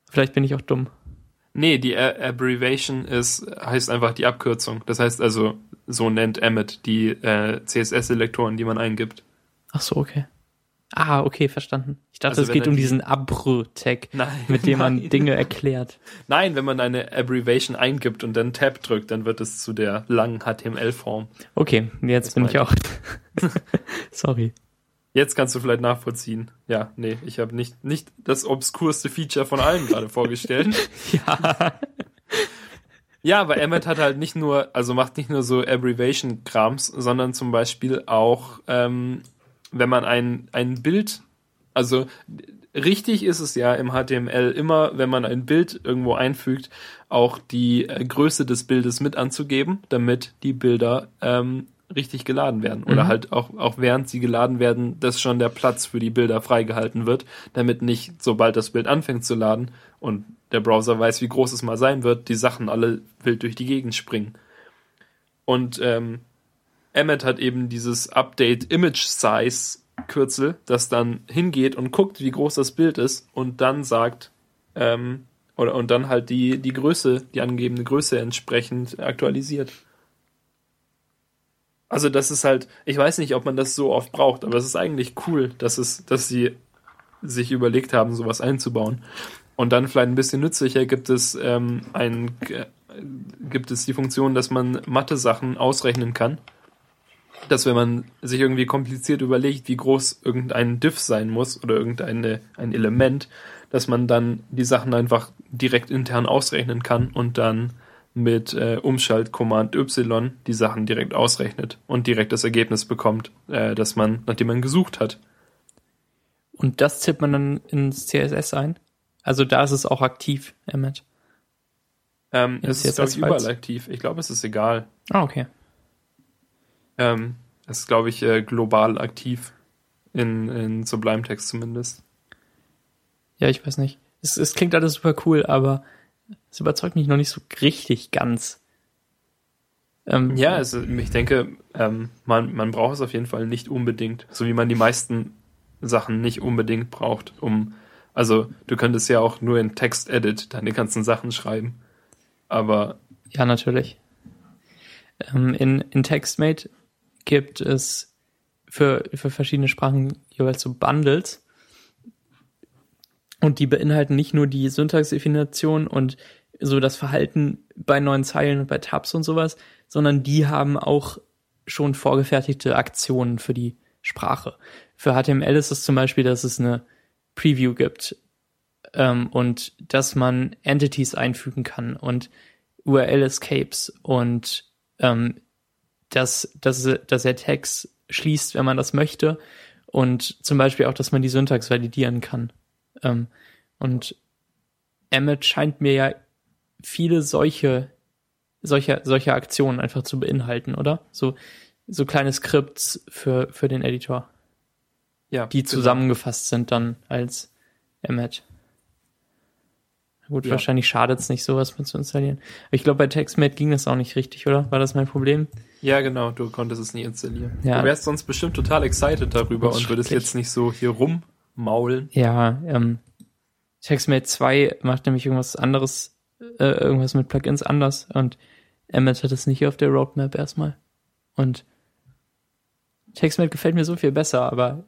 [SPEAKER 2] Vielleicht bin ich auch dumm.
[SPEAKER 1] Nee, die Abbreviation ist, heißt einfach die Abkürzung. Das heißt also, so nennt Emmet die äh, CSS-Selektoren, die man eingibt.
[SPEAKER 2] Ach so, okay. Ah, okay, verstanden. Ich dachte,
[SPEAKER 1] Also
[SPEAKER 2] es geht um
[SPEAKER 1] die-
[SPEAKER 2] diesen Abro-Tag,
[SPEAKER 1] Nein,
[SPEAKER 2] mit dem man
[SPEAKER 1] nein.
[SPEAKER 2] Dinge erklärt.
[SPEAKER 1] Nein, wenn man eine Abbreviation eingibt und dann Tab drückt, dann wird es zu der langen HTML-Form.
[SPEAKER 2] Okay, jetzt
[SPEAKER 1] Das
[SPEAKER 2] bin ich auch. Sorry.
[SPEAKER 1] Jetzt kannst du vielleicht nachvollziehen. Ja, nee, ich habe nicht, nicht das obskurste Feature von allen gerade vorgestellt.
[SPEAKER 2] Ja.
[SPEAKER 1] Ja, aber Emmet hat halt nicht nur, also macht nicht nur so Abbreviation-Krams, sondern zum Beispiel auch, ähm, wenn man ein, ein Bild, also richtig ist es ja im HTML immer, wenn man ein Bild irgendwo einfügt, auch die äh, Größe des Bildes mit anzugeben, damit die Bilder ähm, richtig geladen werden. Oder
[SPEAKER 2] Mhm.
[SPEAKER 1] halt auch, auch während sie geladen werden, dass schon der Platz für die Bilder freigehalten wird, damit nicht, sobald das Bild anfängt zu laden und der Browser weiß, wie groß es mal sein wird, die Sachen alle wild durch die Gegend springen. Und ähm, Emmet hat eben dieses Update Image Size Kürzel, das dann hingeht und guckt, wie groß das Bild ist und dann sagt, ähm, oder und dann halt die, die Größe, die angegebene Größe entsprechend aktualisiert. Also das ist halt, ich weiß nicht, ob man das so oft braucht, aber es ist eigentlich cool, dass es, dass sie sich überlegt haben, sowas einzubauen. Und dann vielleicht ein bisschen nützlicher gibt es ähm, ein äh, gibt es die Funktion, dass man Mathe-Sachen ausrechnen kann. Dass wenn man sich irgendwie kompliziert überlegt, wie groß irgendein Diff sein muss oder irgendeine ein Element, dass man dann die Sachen einfach direkt intern ausrechnen kann und dann mit äh, Umschalt Command Y die Sachen direkt ausrechnet und direkt das Ergebnis bekommt, äh, das man, nachdem man gesucht hat.
[SPEAKER 2] Und das tippt man dann ins CSS ein? Also da ist es auch aktiv, Emmet.
[SPEAKER 1] Ähm, es ist, glaube ich, überall aktiv. Ich glaube, es ist egal.
[SPEAKER 2] Ah, okay.
[SPEAKER 1] Ähm, es ist, glaube ich, äh, global aktiv. In, in Sublime Text zumindest.
[SPEAKER 2] Ja, ich weiß nicht. Es, es klingt alles super cool, aber es überzeugt mich noch nicht so richtig ganz. Ähm,
[SPEAKER 1] Ja, es, ich denke, ähm, man, man braucht es auf jeden Fall nicht unbedingt. So wie man die meisten Sachen nicht unbedingt braucht, um. Also, du könntest ja auch nur in Text-Edit deine ganzen Sachen schreiben. Aber
[SPEAKER 2] Ja, natürlich. Ähm, in, in TextMate gibt es für, für verschiedene Sprachen jeweils so Bundles. Und die beinhalten nicht nur die Syntaxdefinition und so das Verhalten bei neuen Zeilen und bei Tabs und sowas, sondern die haben auch schon vorgefertigte Aktionen für die Sprache. Für HTML ist es zum Beispiel, dass es eine Preview gibt ähm, und dass man Entities einfügen kann und URL-Escapes und ähm, dass, dass, dass er Tags schließt, wenn man das möchte und zum Beispiel auch, dass man die Syntax validieren kann. Ähm, und Emmet scheint mir ja viele solche, solche, solche Aktionen einfach zu beinhalten, oder? So, so kleine Skripts für, für den Editor,
[SPEAKER 1] ja.
[SPEAKER 2] die
[SPEAKER 1] genau.
[SPEAKER 2] zusammengefasst sind dann als Emmet. Gut,
[SPEAKER 1] Ja.
[SPEAKER 2] wahrscheinlich schadet es nicht, sowas mit zu installieren. Aber ich glaube, bei TextMate ging das auch nicht richtig, oder? War das mein Problem?
[SPEAKER 1] Ja, genau, du konntest es nie installieren.
[SPEAKER 2] Ja.
[SPEAKER 1] Du wärst sonst bestimmt total excited darüber
[SPEAKER 2] Das
[SPEAKER 1] und würdest jetzt nicht so hier rummaulen.
[SPEAKER 2] Ja, ähm, TextMate 2 macht nämlich irgendwas anderes, äh, irgendwas mit Plugins anders und Emmet hat es nicht auf der Roadmap erstmal. Und TextMate gefällt mir so viel besser, aber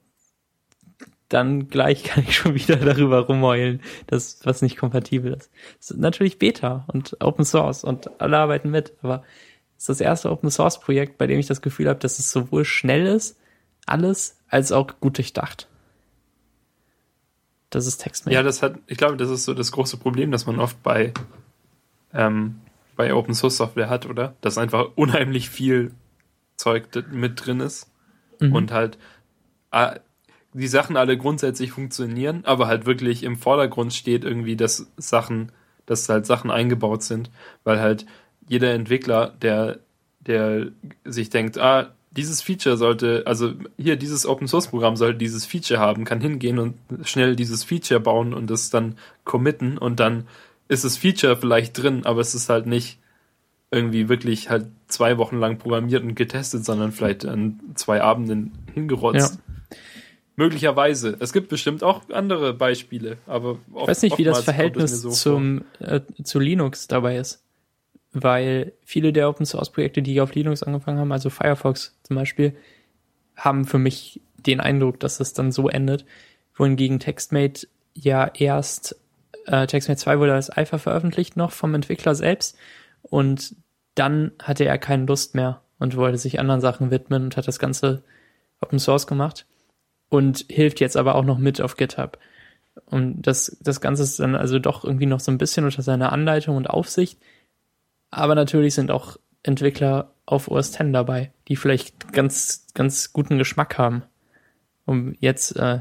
[SPEAKER 2] dann gleich kann ich schon wieder darüber rumheulen, dass was nicht kompatibel ist. Es ist natürlich Beta und Open Source und alle arbeiten mit, aber ist das erste Open Source Projekt, bei dem ich das Gefühl habe, dass es sowohl schnell ist, alles, als auch gut durchdacht. Das ist TextMate.
[SPEAKER 1] Ja, das hat, ich glaube, das ist so das große Problem, das man oft bei, ähm, bei Open Source Software hat, oder? Dass einfach unheimlich viel Zeug mit drin ist
[SPEAKER 2] Mhm.
[SPEAKER 1] und halt äh, die Sachen alle grundsätzlich funktionieren, aber halt wirklich im Vordergrund steht irgendwie, dass Sachen, dass halt Sachen eingebaut sind, weil halt jeder Entwickler, der, der sich denkt, ah, dieses Feature sollte, also hier dieses Open Source Programm sollte dieses Feature haben, kann hingehen und schnell dieses Feature bauen und es dann committen und dann ist das Feature vielleicht drin, aber es ist halt nicht irgendwie wirklich halt zwei Wochen lang programmiert und getestet, sondern vielleicht an zwei Abenden hingerotzt. Möglicherweise. Es gibt bestimmt auch andere Beispiele, aber
[SPEAKER 2] ich weiß nicht, wie das Verhältnis
[SPEAKER 1] so
[SPEAKER 2] zum, äh, zu Linux dabei ist. Weil viele der Open Source Projekte, die auf Linux angefangen haben, also Firefox zum Beispiel, haben für mich den Eindruck, dass es dann so endet. Wohingegen TextMate ja erst, äh, TextMate 2 wurde als Alpha veröffentlicht noch vom Entwickler selbst und dann hatte er keine Lust mehr und wollte sich anderen Sachen widmen und hat das Ganze Open Source gemacht und hilft jetzt aber auch noch mit auf GitHub. Und das, das Ganze ist dann also doch irgendwie noch so ein bisschen unter seiner Anleitung und Aufsicht. Aber natürlich sind auch Entwickler auf OS X dabei, die vielleicht ganz, ganz guten Geschmack haben, um jetzt äh,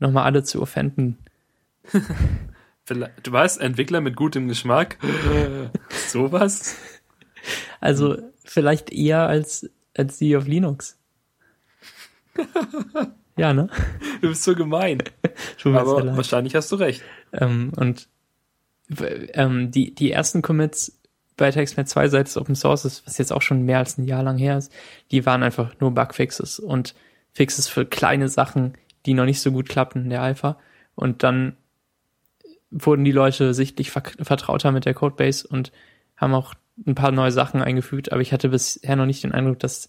[SPEAKER 2] nochmal alle zu offenden.
[SPEAKER 1] Du warst Entwickler mit gutem Geschmack. Sowas?
[SPEAKER 2] Also vielleicht eher als, als die auf Linux. ja, ne?
[SPEAKER 1] Du bist so gemein. Aber wahrscheinlich hast du recht.
[SPEAKER 2] Ähm, und ähm, die, die ersten Commits bei TextMate 2 seit es Open Source ist, was jetzt auch schon mehr als ein Jahr lang her ist, die waren einfach nur Bugfixes und Fixes für kleine Sachen, die noch nicht so gut klappen in der Alpha. Und dann wurden die Leute sichtlich ver vertrauter mit der Codebase und haben auch ein paar neue Sachen eingefügt, aber ich hatte bisher noch nicht den Eindruck, dass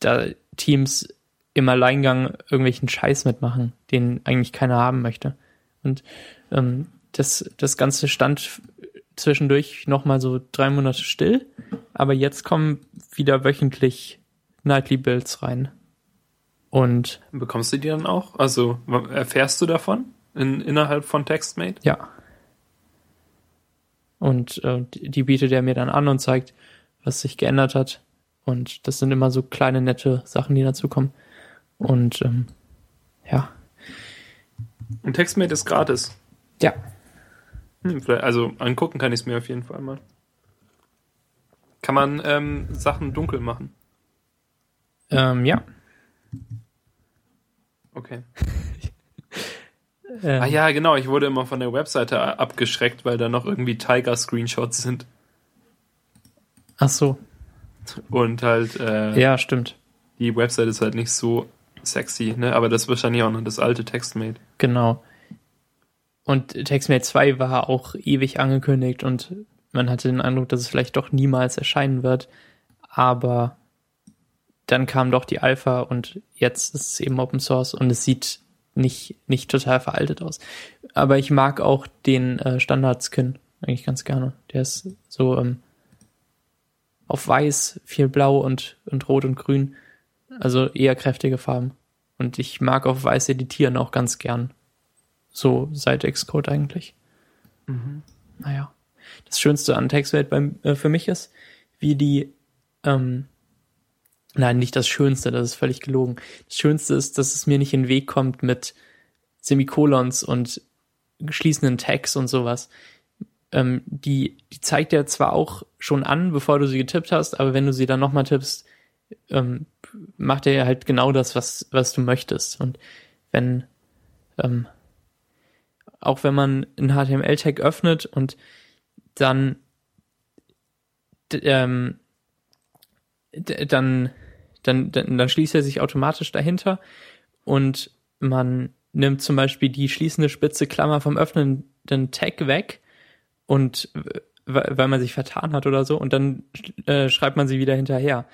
[SPEAKER 2] da Teams im Alleingang irgendwelchen Scheiß mitmachen, den eigentlich keiner haben möchte. Und ähm, das, das Ganze stand zwischendurch nochmal so drei Monate still, aber jetzt kommen wieder wöchentlich Nightly Builds rein. Und
[SPEAKER 1] Bekommst du die dann auch? Also erfährst du davon in, innerhalb von TextMate?
[SPEAKER 2] ja. Und äh, die die bietet er mir dann an und zeigt, was sich geändert hat. Und das sind immer so kleine, nette Sachen, die dazukommen. Und ähm, ja.
[SPEAKER 1] Und TextMate ist gratis.
[SPEAKER 2] Ja.
[SPEAKER 1] Hm, also angucken kann ich es mir auf jeden Fall mal. Kann man ähm, Sachen dunkel machen?
[SPEAKER 2] Ähm, ja.
[SPEAKER 1] Okay.
[SPEAKER 2] Ähm,
[SPEAKER 1] Ah ja, genau. Ich wurde immer von der Webseite abgeschreckt, weil da noch irgendwie Tiger-Screenshots sind.
[SPEAKER 2] Ach so.
[SPEAKER 1] Und halt äh,
[SPEAKER 2] Ja, stimmt.
[SPEAKER 1] die Website ist halt nicht so sexy, ne? Aber das ist wahrscheinlich auch noch das alte TextMate.
[SPEAKER 2] Genau. Und TextMate 2 war auch ewig angekündigt und man hatte den Eindruck, dass es vielleicht doch niemals erscheinen wird. Aber dann kam doch die Alpha und jetzt ist es eben Open Source und es sieht nicht, nicht total veraltet aus. Aber ich mag auch den äh, Standard-Skin eigentlich ganz gerne. Der ist so ähm, auf weiß, viel blau und, und rot und grün. Also eher kräftige Farben. Und ich mag auf weiß editieren auch ganz gern. So seit Xcode eigentlich. Naja. Das Schönste an TextWelt beim, äh, für mich ist, wie die, ähm, nein, nicht das Schönste, das ist völlig gelogen. Das Schönste ist, dass es mir nicht in den Weg kommt mit Semikolons und schließenden Tags und sowas. Ähm, die, die zeigt ja zwar auch schon an, bevor du sie getippt hast, aber wenn du sie dann nochmal tippst, ähm, macht er ja halt genau das, was, was du möchtest. Und wenn, ähm, auch wenn man einen HTML-Tag öffnet und dann, ähm, dann, dann, dann, dann schließt er sich automatisch dahinter und man nimmt zum Beispiel die schließende spitze Klammer vom öffnenden Tag weg und weil man sich vertan hat oder so und dann äh, schreibt man sie wieder hinterher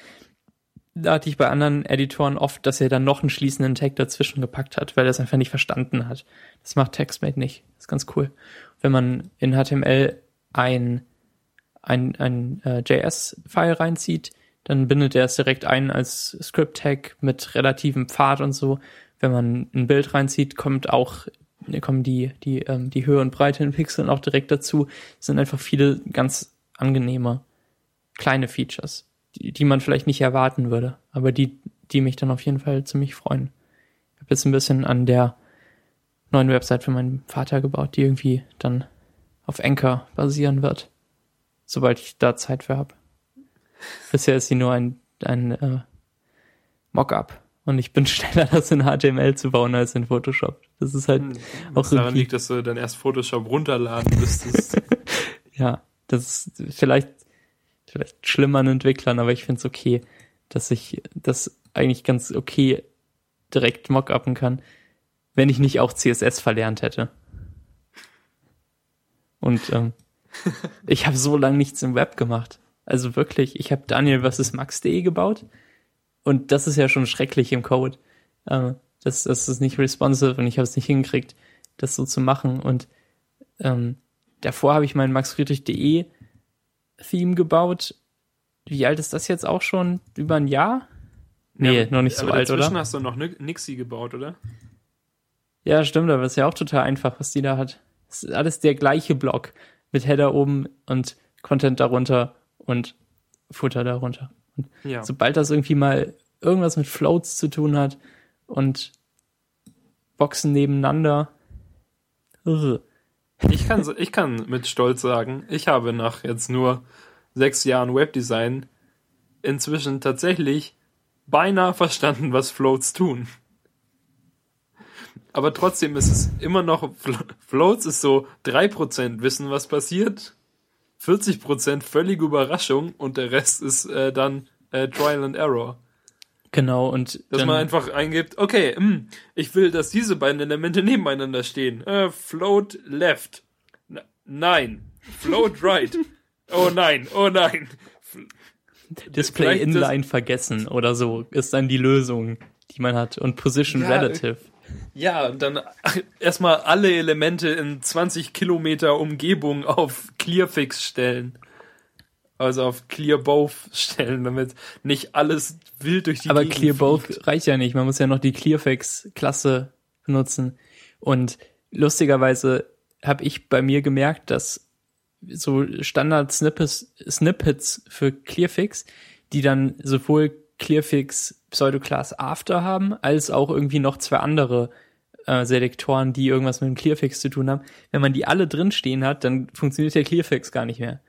[SPEAKER 2] da hatte ich bei anderen Editoren oft, dass er dann noch einen schließenden Tag dazwischen gepackt hat, weil er es einfach nicht verstanden hat. Das macht TextMate nicht. Das ist ganz cool. Wenn man in HTML ein, ein, ein äh, JS-File reinzieht, dann bindet er es direkt ein als Script-Tag mit relativem Pfad und so. Wenn man ein Bild reinzieht, kommt auch kommen die, die, ähm, die Höhe und Breite in Pixeln auch direkt dazu. Es sind einfach viele ganz angenehme kleine Features, die, die man vielleicht nicht erwarten würde, aber die, die mich dann auf jeden Fall ziemlich freuen. Ich habe jetzt ein bisschen an der neuen Website für meinen Vater gebaut, die irgendwie dann auf Anchor basieren wird, sobald ich da Zeit für habe. Bisher ist sie nur ein, ein äh, Mockup und ich bin schneller, das in HTML zu bauen als in Photoshop. Das ist halt
[SPEAKER 1] Was
[SPEAKER 2] auch
[SPEAKER 1] daran
[SPEAKER 2] irgendwie-
[SPEAKER 1] liegt, dass du dann erst Photoshop runterladen müsstest.
[SPEAKER 2] Ja, das ist vielleicht, vielleicht schlimm an Entwicklern, aber ich finde es okay, dass ich das eigentlich ganz okay direkt mockuppen kann. wenn ich nicht auch CSS verlernt hätte. Und ähm, ich habe so lange nichts im Web gemacht. Also wirklich, ich habe Daniel vs. Max.de gebaut und das ist ja schon schrecklich im Code. Äh, das, das ist nicht responsive und ich habe es nicht hingekriegt, das so zu machen. Und ähm, davor habe ich mein maxfriedrich.de Theme gebaut. Wie alt ist das jetzt auch schon? Über ein Jahr? Nee,
[SPEAKER 1] Ja,
[SPEAKER 2] noch nicht so alt,
[SPEAKER 1] dazwischen
[SPEAKER 2] oder?
[SPEAKER 1] hast du noch Ni- Nixie gebaut, oder?
[SPEAKER 2] Ja, stimmt, aber ist ja auch total einfach, was die da hat. Es ist alles der gleiche Block mit Header oben und Content darunter und Footer darunter. Und
[SPEAKER 1] Ja.
[SPEAKER 2] sobald das irgendwie mal irgendwas mit Floats zu tun hat und Boxen nebeneinander, irre.
[SPEAKER 1] Ich kann, ich kann mit Stolz sagen, ich habe nach jetzt nur sechs Jahren Webdesign inzwischen tatsächlich beinahe verstanden, was Floats tun. Aber trotzdem ist es immer noch, Flo- Floats ist so 3% wissen, was passiert, 40% völlige Überraschung und der Rest ist äh, dann äh, Trial and Error.
[SPEAKER 2] Genau, und
[SPEAKER 1] Dass man einfach eingibt, okay, hm, ich will, dass diese beiden Elemente nebeneinander stehen. Äh, float left. N nein. Float right. oh nein, oh nein.
[SPEAKER 2] Display
[SPEAKER 1] vielleicht
[SPEAKER 2] Inline vergessen oder so ist dann die Lösung, die man hat. Und Position
[SPEAKER 1] Ja,
[SPEAKER 2] Relative.
[SPEAKER 1] Ja, und dann erstmal alle Elemente in 20 Kilometer Umgebung auf Clearfix stellen. Also auf Clear Both stellen, damit nicht alles wild durch die
[SPEAKER 2] Aber
[SPEAKER 1] Gegend
[SPEAKER 2] Clear
[SPEAKER 1] fliegt.
[SPEAKER 2] Both reicht ja nicht. Man muss ja noch die Clearfix-Klasse benutzen. Und lustigerweise habe ich bei mir gemerkt, dass so Standard-Snippets Snippets für Clearfix, die dann sowohl Clearfix Pseudoclass After haben, als auch irgendwie noch zwei andere äh, Selektoren, die irgendwas mit dem Clearfix zu tun haben. Wenn man die alle drin stehen hat, dann funktioniert der Clearfix gar nicht mehr.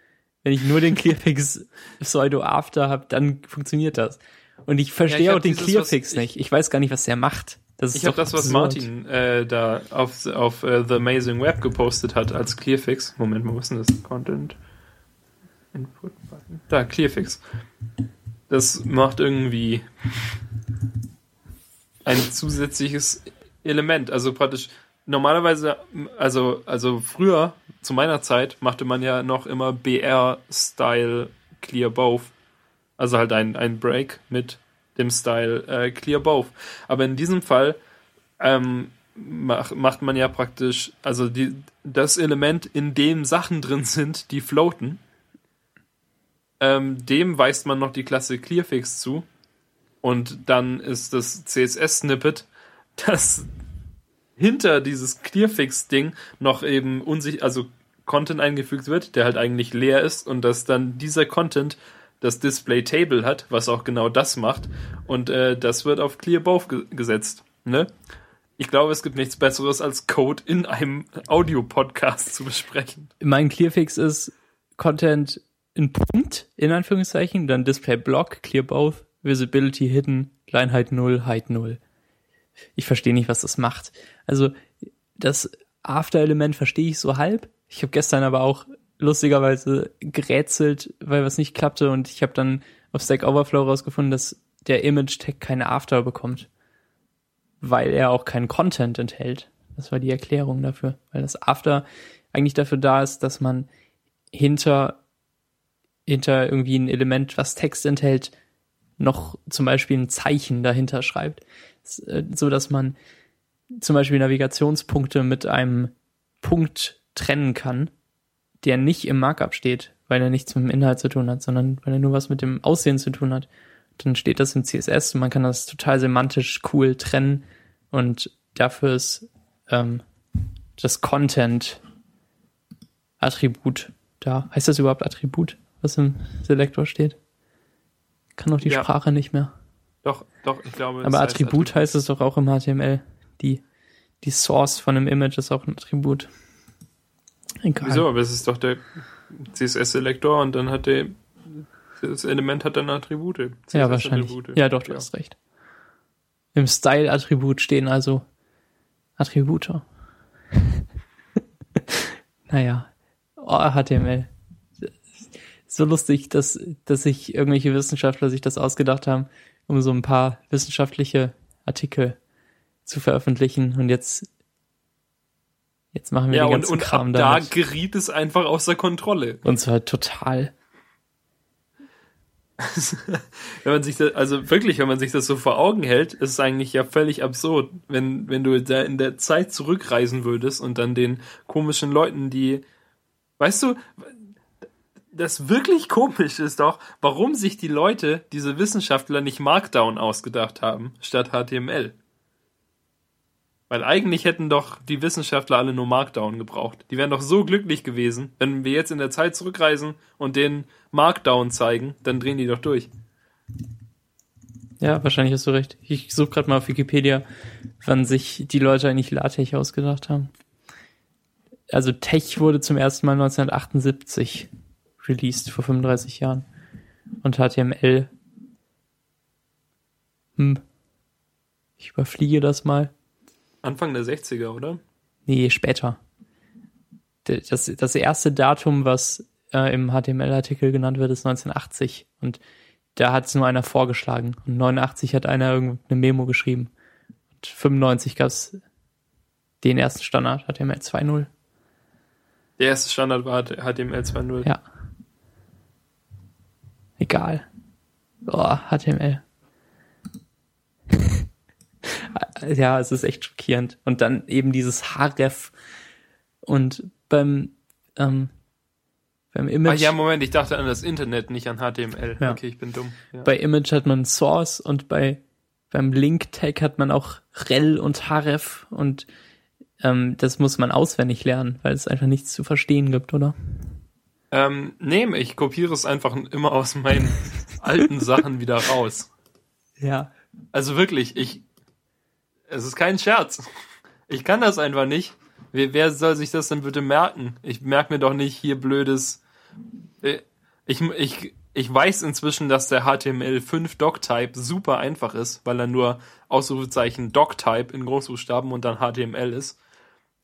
[SPEAKER 2] Wenn ich nur den Clearfix Pseudo After habe, dann funktioniert das. Und ich verstehe
[SPEAKER 1] hab
[SPEAKER 2] auch den Clearfix
[SPEAKER 1] ich-
[SPEAKER 2] nicht. Ich weiß gar nicht, was der macht. Das ist
[SPEAKER 1] Ich habe das, was. Martin äh, da auf, auf äh, The Amazing Web gepostet hat als Clearfix. Moment, wo ist denn das? Content. Input Button. Da, Clearfix. Das macht irgendwie ein zusätzliches Element. Also praktisch, normalerweise, also, also früher, zu meiner Zeit, machte man ja noch immer BR-Style Clear Both. Also halt ein, ein Break mit dem Style äh, Clear Both. Aber in diesem Fall ähm, mach, macht man ja praktisch, also die, das Element, in dem Sachen drin sind, die floaten, ähm, dem weist man noch die Klasse Clearfix zu. Und dann ist das CSS-Snippet, das hinter dieses Clearfix-Ding noch eben unsich also Content eingefügt wird, der halt eigentlich leer ist und dass dann dieser Content das Display Table hat, was auch genau das macht und äh, das wird auf Clear Both ge gesetzt. Ne? Ich glaube, es gibt nichts Besseres als Code in einem Audio-Podcast zu besprechen.
[SPEAKER 2] Mein Clearfix ist Content in Punkt, in Anführungszeichen, dann Display Block, Clear Both, Visibility Hidden, Line Height 0, Height 0. Ich verstehe nicht, was das macht. Also das After-Element verstehe ich so halb. Ich habe gestern aber auch lustigerweise gerätselt, weil was nicht klappte und ich habe dann auf Stack Overflow rausgefunden, dass der Image-Tag keine After bekommt, weil er auch keinen Content enthält. Das war die Erklärung dafür, weil das After eigentlich dafür da ist, dass man hinter hinter irgendwie ein Element, was Text enthält, noch zum Beispiel ein Zeichen dahinter schreibt, so dass man zum Beispiel Navigationspunkte mit einem Punkt trennen kann, der nicht im Markup steht, weil er nichts mit dem Inhalt zu tun hat, sondern weil er nur was mit dem Aussehen zu tun hat. Dann steht das im CSS und man kann das total semantisch cool trennen und dafür ist ähm, das Content-Attribut da. Heißt das überhaupt Attribut, was im Selektor steht? Kann doch die
[SPEAKER 1] Ja.
[SPEAKER 2] Sprache nicht mehr.
[SPEAKER 1] Doch, ich glaube.
[SPEAKER 2] Aber
[SPEAKER 1] heißt
[SPEAKER 2] Attribut heißt es doch auch im HTML. Die, die Source von einem Image ist auch ein Attribut. Egal.
[SPEAKER 1] Wieso? Aber es ist doch der CSS-Selektor und dann hat der das Element hat dann Attribute.
[SPEAKER 2] Ja, wahrscheinlich.
[SPEAKER 1] CSS-Attribute.
[SPEAKER 2] Ja, doch, du hast recht. Im Style-Attribut stehen also Attribute. naja. Oh, HTML. So lustig, dass, dass sich irgendwelche Wissenschaftler sich das ausgedacht haben, um so ein paar wissenschaftliche Artikel zu veröffentlichen und jetzt jetzt machen wir
[SPEAKER 1] Ja,
[SPEAKER 2] den
[SPEAKER 1] und,
[SPEAKER 2] ganzen
[SPEAKER 1] und ab
[SPEAKER 2] Kram
[SPEAKER 1] da
[SPEAKER 2] damit.
[SPEAKER 1] geriet es einfach außer Kontrolle.
[SPEAKER 2] Und zwar total.
[SPEAKER 1] Wenn man sich das, also wirklich, wenn man sich das so vor Augen hält, ist es eigentlich ja völlig absurd, wenn, wenn du da in der Zeit zurückreisen würdest und dann den komischen Leuten, die, weißt du, das wirklich komisch ist doch, warum sich die Leute, diese Wissenschaftler nicht Markdown ausgedacht haben, statt HTML. Weil eigentlich hätten doch die Wissenschaftler alle nur Markdown gebraucht. Die wären doch so glücklich gewesen, wenn wir jetzt in der Zeit zurückreisen und den Markdown zeigen, dann drehen die doch durch.
[SPEAKER 2] Ja, wahrscheinlich hast du recht. Ich suche gerade mal auf Wikipedia, wann sich die Leute eigentlich LaTeX ausgedacht haben. Also Tech wurde zum ersten Mal 1978 released, vor 35 Jahren. Und HTML. Hm. Ich überfliege das mal.
[SPEAKER 1] Anfang der 60er, oder?
[SPEAKER 2] Nee, später. Das, das erste Datum, was äh, im HTML-Artikel genannt wird, ist 1980. Und da hat es nur einer vorgeschlagen. Und 89 hat einer irgendeine Memo geschrieben. Und 95 gab es den ersten Standard, HTML 2.0.
[SPEAKER 1] Der erste Standard war HTML 2.0.
[SPEAKER 2] Ja. Egal. Oh, HTML. ja, es ist echt schockierend. Und dann eben dieses Href. Und beim, ähm, beim Image,
[SPEAKER 1] ja, Moment, ich dachte an das Internet, nicht an HTML.
[SPEAKER 2] Ja.
[SPEAKER 1] Okay, ich bin dumm. Ja.
[SPEAKER 2] bei Image hat man Source und bei, beim Link-Tag hat man auch rel und href und ähm, das muss man auswendig lernen, weil es einfach nichts zu verstehen gibt, oder?
[SPEAKER 1] Ähm, nee, ich kopiere es einfach immer aus meinen alten Sachen wieder raus.
[SPEAKER 2] Ja.
[SPEAKER 1] Also wirklich, ich. Es ist kein Scherz. Ich kann das einfach nicht. Wer, wer soll sich das denn bitte merken? Ich merke mir doch nicht hier blödes. Äh, Ich, ich, ich weiß inzwischen, dass der HTML5 Doctype super einfach ist, weil er nur Ausrufezeichen Doctype in Großbuchstaben und dann HTML ist.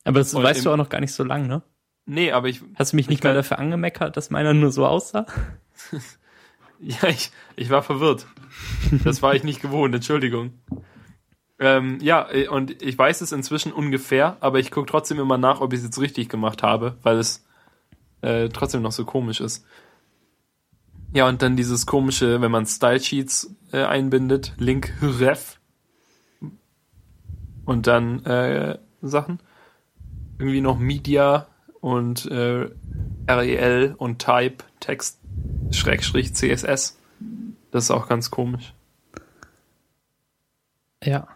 [SPEAKER 2] Aber das
[SPEAKER 1] Und
[SPEAKER 2] weißt du auch noch gar nicht so lang, ne?
[SPEAKER 1] Nee, aber ich,
[SPEAKER 2] Hast du mich nicht
[SPEAKER 1] Ich
[SPEAKER 2] mal dafür angemeckert, dass meiner nur so aussah?
[SPEAKER 1] Ja, ich, ich war verwirrt. Das war ich nicht gewohnt, Entschuldigung. Ähm, ja, äh, und ich weiß es inzwischen ungefähr, aber ich gucke trotzdem immer nach, ob ich es jetzt richtig gemacht habe, weil es äh, trotzdem noch so komisch ist. Ja, und dann dieses komische, wenn man Style Sheets äh, einbindet, Link ref und dann äh, Sachen. Irgendwie noch Media und äh, REL und Type, Text, Schrägstrich CSS. Das ist auch ganz komisch.
[SPEAKER 2] Ja.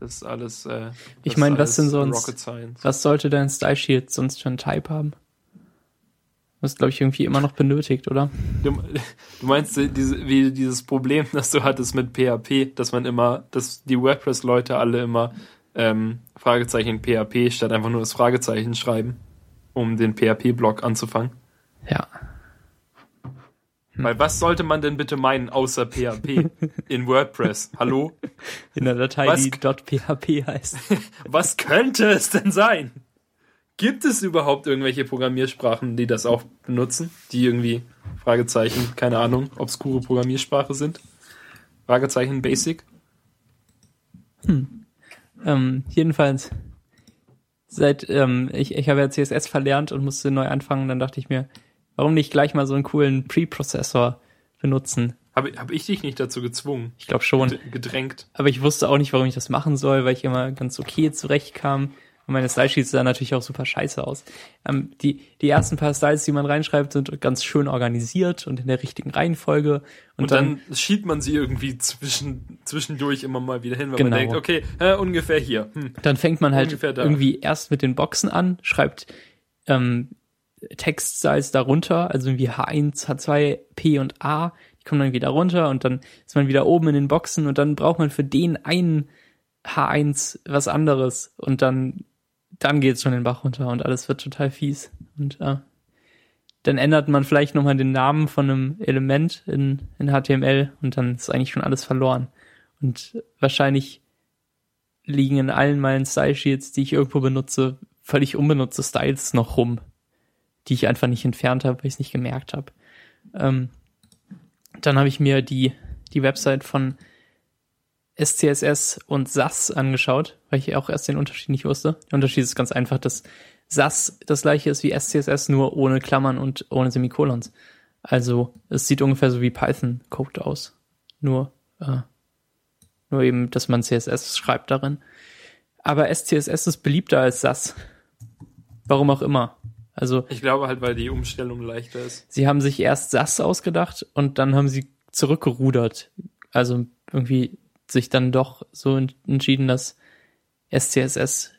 [SPEAKER 1] Das ist alles. Äh, das
[SPEAKER 2] Ich mein,
[SPEAKER 1] ist
[SPEAKER 2] was denn sonst? Was sollte dein Style Sheet sonst für ein Type haben? Das glaube ich irgendwie immer noch benötigt, oder?
[SPEAKER 1] Du, du meinst äh, diese, wie dieses Problem, das du hattest mit PHP, dass man immer, dass die WordPress-Leute alle immer ähm, Fragezeichen PHP statt einfach nur das Fragezeichen schreiben, um den PHP-Block anzufangen.
[SPEAKER 2] Ja.
[SPEAKER 1] Weil was sollte man denn bitte meinen außer PHP in WordPress? Hallo?
[SPEAKER 2] In der Datei,
[SPEAKER 1] Was-
[SPEAKER 2] die .php heißt.
[SPEAKER 1] Was könnte es denn sein? Gibt es überhaupt irgendwelche Programmiersprachen, die das auch benutzen? Die irgendwie, Fragezeichen, keine Ahnung, obskure Programmiersprache sind? Fragezeichen Basic?
[SPEAKER 2] ähm, jedenfalls, seit, ähm, ich, ich habe ja CSS verlernt und musste neu anfangen, dann dachte ich mir, warum nicht gleich mal so einen coolen Preprozessor benutzen?
[SPEAKER 1] Habe hab ich dich nicht dazu gezwungen,
[SPEAKER 2] Ich glaube schon.
[SPEAKER 1] gedrängt?
[SPEAKER 2] Aber ich wusste auch nicht, warum ich das machen soll, weil ich immer ganz okay zurechtkam. Und meine Style-Sheets sahen natürlich auch super scheiße aus. Ähm, die, die ersten paar Styles, die man reinschreibt, sind ganz schön organisiert und in der richtigen Reihenfolge. Und,
[SPEAKER 1] Und,
[SPEAKER 2] dann,
[SPEAKER 1] dann, schiebt man sie irgendwie zwischen, zwischendurch immer mal wieder hin, weil
[SPEAKER 2] Genau.
[SPEAKER 1] man denkt, okay, äh, ungefähr hier. Hm.
[SPEAKER 2] dann fängt man halt irgendwie erst mit den Boxen an, schreibt ähm, Text-Styles darunter, also irgendwie H1, H2, P und A. Die kommen dann wieder runter und dann ist man wieder oben in den Boxen und dann braucht man für den einen H1 was anderes und dann dann geht's schon den Bach runter und alles wird total fies und äh, dann ändert man vielleicht nochmal den Namen von einem Element in, in HTML und dann ist eigentlich schon alles verloren. Und wahrscheinlich liegen in allen meinen Style-Sheets, die ich irgendwo benutze, völlig unbenutzte Styles noch rum, die ich einfach nicht entfernt habe, weil ich es nicht gemerkt habe. Ähm, dann habe ich mir die, die Website von SCSS und SAS angeschaut, weil ich auch erst den Unterschied nicht wusste. Der Unterschied ist ganz einfach, dass SAS das gleiche ist wie SCSS, nur ohne Klammern und ohne Semikolons. Also es sieht ungefähr so wie Python-Code aus. Nur, äh, nur eben, dass man CSS schreibt darin. Aber SCSS ist beliebter als SAS. Warum auch immer. Also
[SPEAKER 1] Ich glaube halt, weil die Umstellung leichter ist.
[SPEAKER 2] sie haben sich erst SAS ausgedacht und dann haben sie zurückgerudert. Also irgendwie sich dann doch so en- entschieden, dass SCSS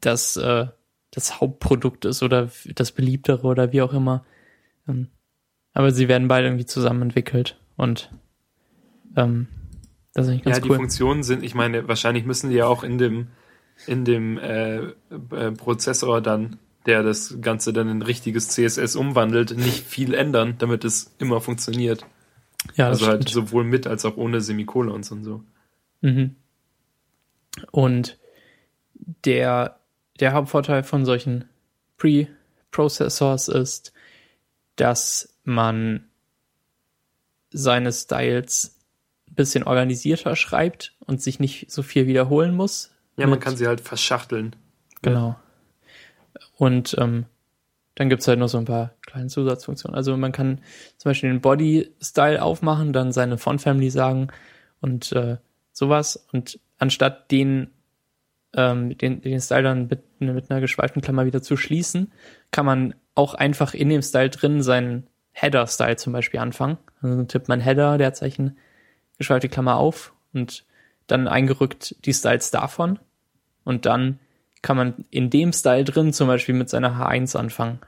[SPEAKER 2] das, äh, das Hauptprodukt ist oder das beliebtere oder wie auch immer. Ähm, aber sie werden beide irgendwie zusammen entwickelt und ähm, das ist eigentlich ganz
[SPEAKER 1] ja, die
[SPEAKER 2] cool.
[SPEAKER 1] Funktionen sind, ich meine, wahrscheinlich müssen die ja auch in dem, in dem äh, äh, Prozessor dann, der das Ganze dann in richtiges CSS umwandelt, nicht viel ändern, damit es immer funktioniert.
[SPEAKER 2] Ja,
[SPEAKER 1] also halt
[SPEAKER 2] stimmt.
[SPEAKER 1] sowohl mit als auch ohne Semikolons und so.
[SPEAKER 2] Mhm. Und der, der Hauptvorteil von solchen Pre-Processors ist, dass man seine Styles ein bisschen organisierter schreibt und sich nicht so viel wiederholen muss.
[SPEAKER 1] Ja, man kann sie halt verschachteln.
[SPEAKER 2] Genau. Und ähm, dann gibt's halt noch so ein paar kleine Zusatzfunktionen. Also man kann zum Beispiel den Body-Style aufmachen, dann seine Font-Family sagen und äh, sowas. Und anstatt den, ähm, den, den Style dann mit, mit einer geschweiften Klammer wieder zu schließen, kann man auch einfach in dem Style drin seinen Header-Style zum Beispiel anfangen. Also dann tippt man Header, Leerzeichen, geschweifte Klammer auf und dann eingerückt die Styles davon. Und dann kann man in dem Style drin zum Beispiel mit seiner H1 anfangen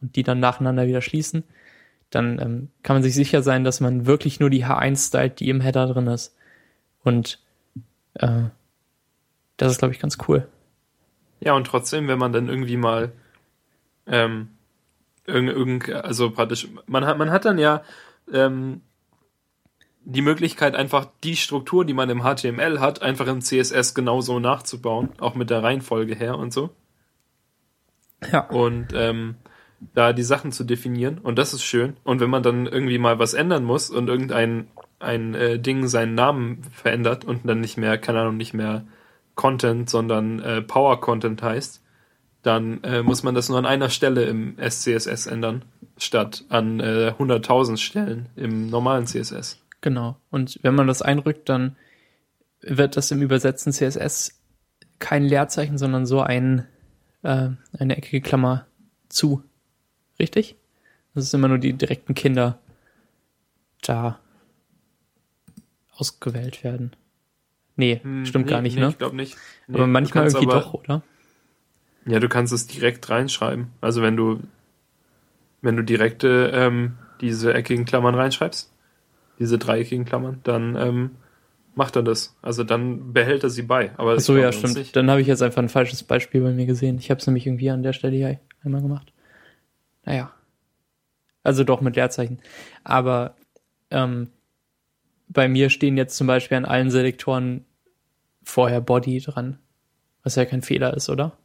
[SPEAKER 2] und die dann nacheinander wieder schließen. Dann ähm, kann man sich sicher sein, dass man wirklich nur die H1 stylt, die im Header drin ist. Und äh, das ist, glaube ich, ganz cool.
[SPEAKER 1] Ja, und trotzdem, wenn man dann irgendwie mal ähm, irgend, irgend, also praktisch, man hat, man hat dann ja ähm, die Möglichkeit, einfach die Struktur, die man im HTML hat, einfach im CSS genauso nachzubauen, auch mit der Reihenfolge her und so.
[SPEAKER 2] Ja.
[SPEAKER 1] Und ähm, da die Sachen zu definieren. Und das ist schön. Und wenn man dann irgendwie mal was ändern muss und irgendein ein äh, Ding seinen Namen verändert und dann nicht mehr, keine Ahnung, nicht mehr Content, sondern äh, Power Content heißt, dann äh, muss man das nur an einer Stelle im SCSS ändern, statt an äh, 100.000 Stellen im normalen CSS.
[SPEAKER 2] Genau. Und wenn man das einrückt, dann wird das im übersetzten CSS kein Leerzeichen, sondern so ein, äh, eine eckige Klammer zu. Richtig? Das ist immer nur die direkten Kinder da ausgewählt werden. Nee,
[SPEAKER 1] Hm,
[SPEAKER 2] stimmt
[SPEAKER 1] nee,
[SPEAKER 2] gar nicht,
[SPEAKER 1] nee,
[SPEAKER 2] ne?
[SPEAKER 1] Ich glaube nicht. Nee,
[SPEAKER 2] aber manchmal irgendwie
[SPEAKER 1] aber-
[SPEAKER 2] doch, oder?
[SPEAKER 1] Ja, du kannst es direkt reinschreiben. Also wenn du wenn du direkte ähm, diese eckigen Klammern reinschreibst, diese dreieckigen Klammern, dann ähm, macht er das. Also dann behält er sie bei. Aber
[SPEAKER 2] so, ja, stimmt.
[SPEAKER 1] Nicht.
[SPEAKER 2] Dann habe ich jetzt einfach ein falsches Beispiel bei mir gesehen. Ich habe es nämlich irgendwie an der Stelle hier einmal gemacht. Naja. Also doch mit Leerzeichen. Aber ähm, bei mir stehen jetzt zum Beispiel an allen Selektoren vorher Body dran. Was ja kein Fehler ist, oder?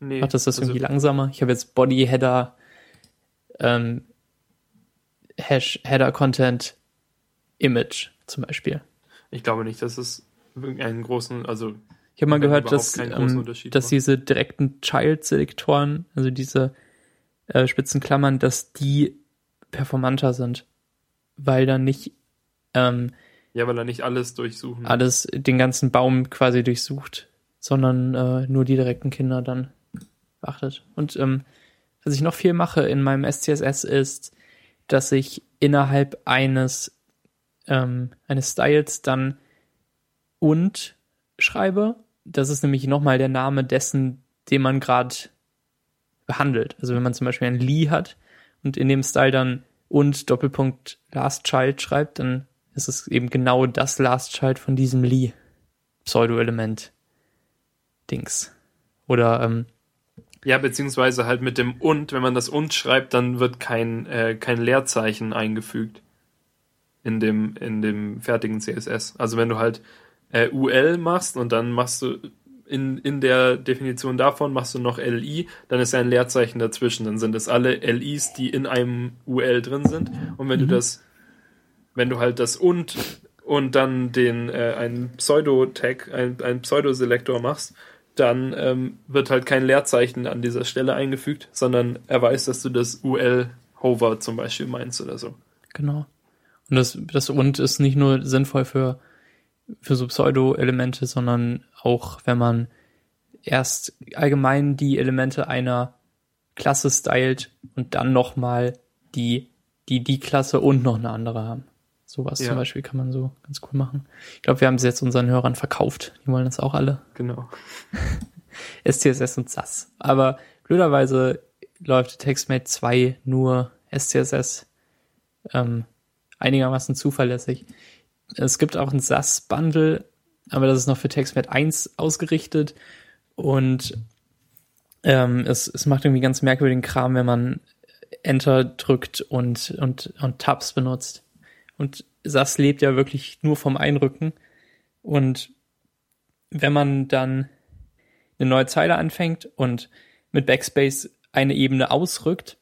[SPEAKER 1] Nee,
[SPEAKER 2] Macht das das
[SPEAKER 1] also,
[SPEAKER 2] irgendwie langsamer? Ich habe jetzt Body, Header, ähm, Hash, Header Content, Image zum Beispiel.
[SPEAKER 1] Ich glaube nicht, dass es einen großen, also
[SPEAKER 2] Ich habe mal gehört, dass, ähm, dass diese direkten Child-Selektoren, also diese äh, spitzen Klammern, dass die performanter sind, weil dann nicht ähm,
[SPEAKER 1] ja, weil er nicht alles durchsuchen.
[SPEAKER 2] alles den ganzen Baum quasi durchsucht, sondern äh, nur die direkten Kinder dann beachtet. Und ähm, was ich noch viel mache in meinem SCSS ist, dass ich innerhalb eines ähm, eines Styles dann und schreibe. Das ist nämlich nochmal der Name dessen, den man gerade behandelt. Also wenn man zum Beispiel ein Lee hat und in dem Style dann und Doppelpunkt Last Child schreibt, dann ist es eben genau das Last Child von diesem Lee Pseudo-Element Dings. Oder ähm,
[SPEAKER 1] Ja, beziehungsweise halt mit dem und, wenn man das und schreibt, dann wird kein, äh, kein Leerzeichen eingefügt in dem, in dem fertigen CSS. Also wenn du halt äh, UL machst und dann machst du in, in der Definition davon machst du noch LI, dann ist ein Leerzeichen dazwischen. Dann sind es alle LIs, die in einem UL drin sind. Und wenn du das, wenn du halt das und und dann den äh, einen Pseudo-Tag, ein, einen Pseudo-Selektor machst, dann ähm, wird halt kein Leerzeichen an dieser Stelle eingefügt, sondern er weiß, dass du das UL-Hover zum Beispiel meinst oder so.
[SPEAKER 2] Genau. Und das, das und ist nicht nur sinnvoll für, für so Pseudo-Elemente, sondern auch, wenn man erst allgemein die Elemente einer Klasse stylt und dann nochmal die, die, die Klasse und noch eine andere haben. Sowas
[SPEAKER 1] Ja.
[SPEAKER 2] zum Beispiel kann man so ganz cool machen. Ich glaube, wir haben es jetzt unseren Hörern verkauft. Die wollen das auch alle.
[SPEAKER 1] Genau.
[SPEAKER 2] SCSS und SAS. Aber blöderweise läuft TextMate 2 nur SCSS ähm, einigermaßen zuverlässig. Es gibt auch ein SAS-Bundle, aber das ist noch für TextMate 1 ausgerichtet und ähm, es, es macht irgendwie ganz merkwürdigen Kram, wenn man Enter drückt und, und, und Tabs benutzt. Und SAS lebt ja wirklich nur vom Einrücken. Und wenn man dann eine neue Zeile anfängt und mit Backspace eine Ebene ausrückt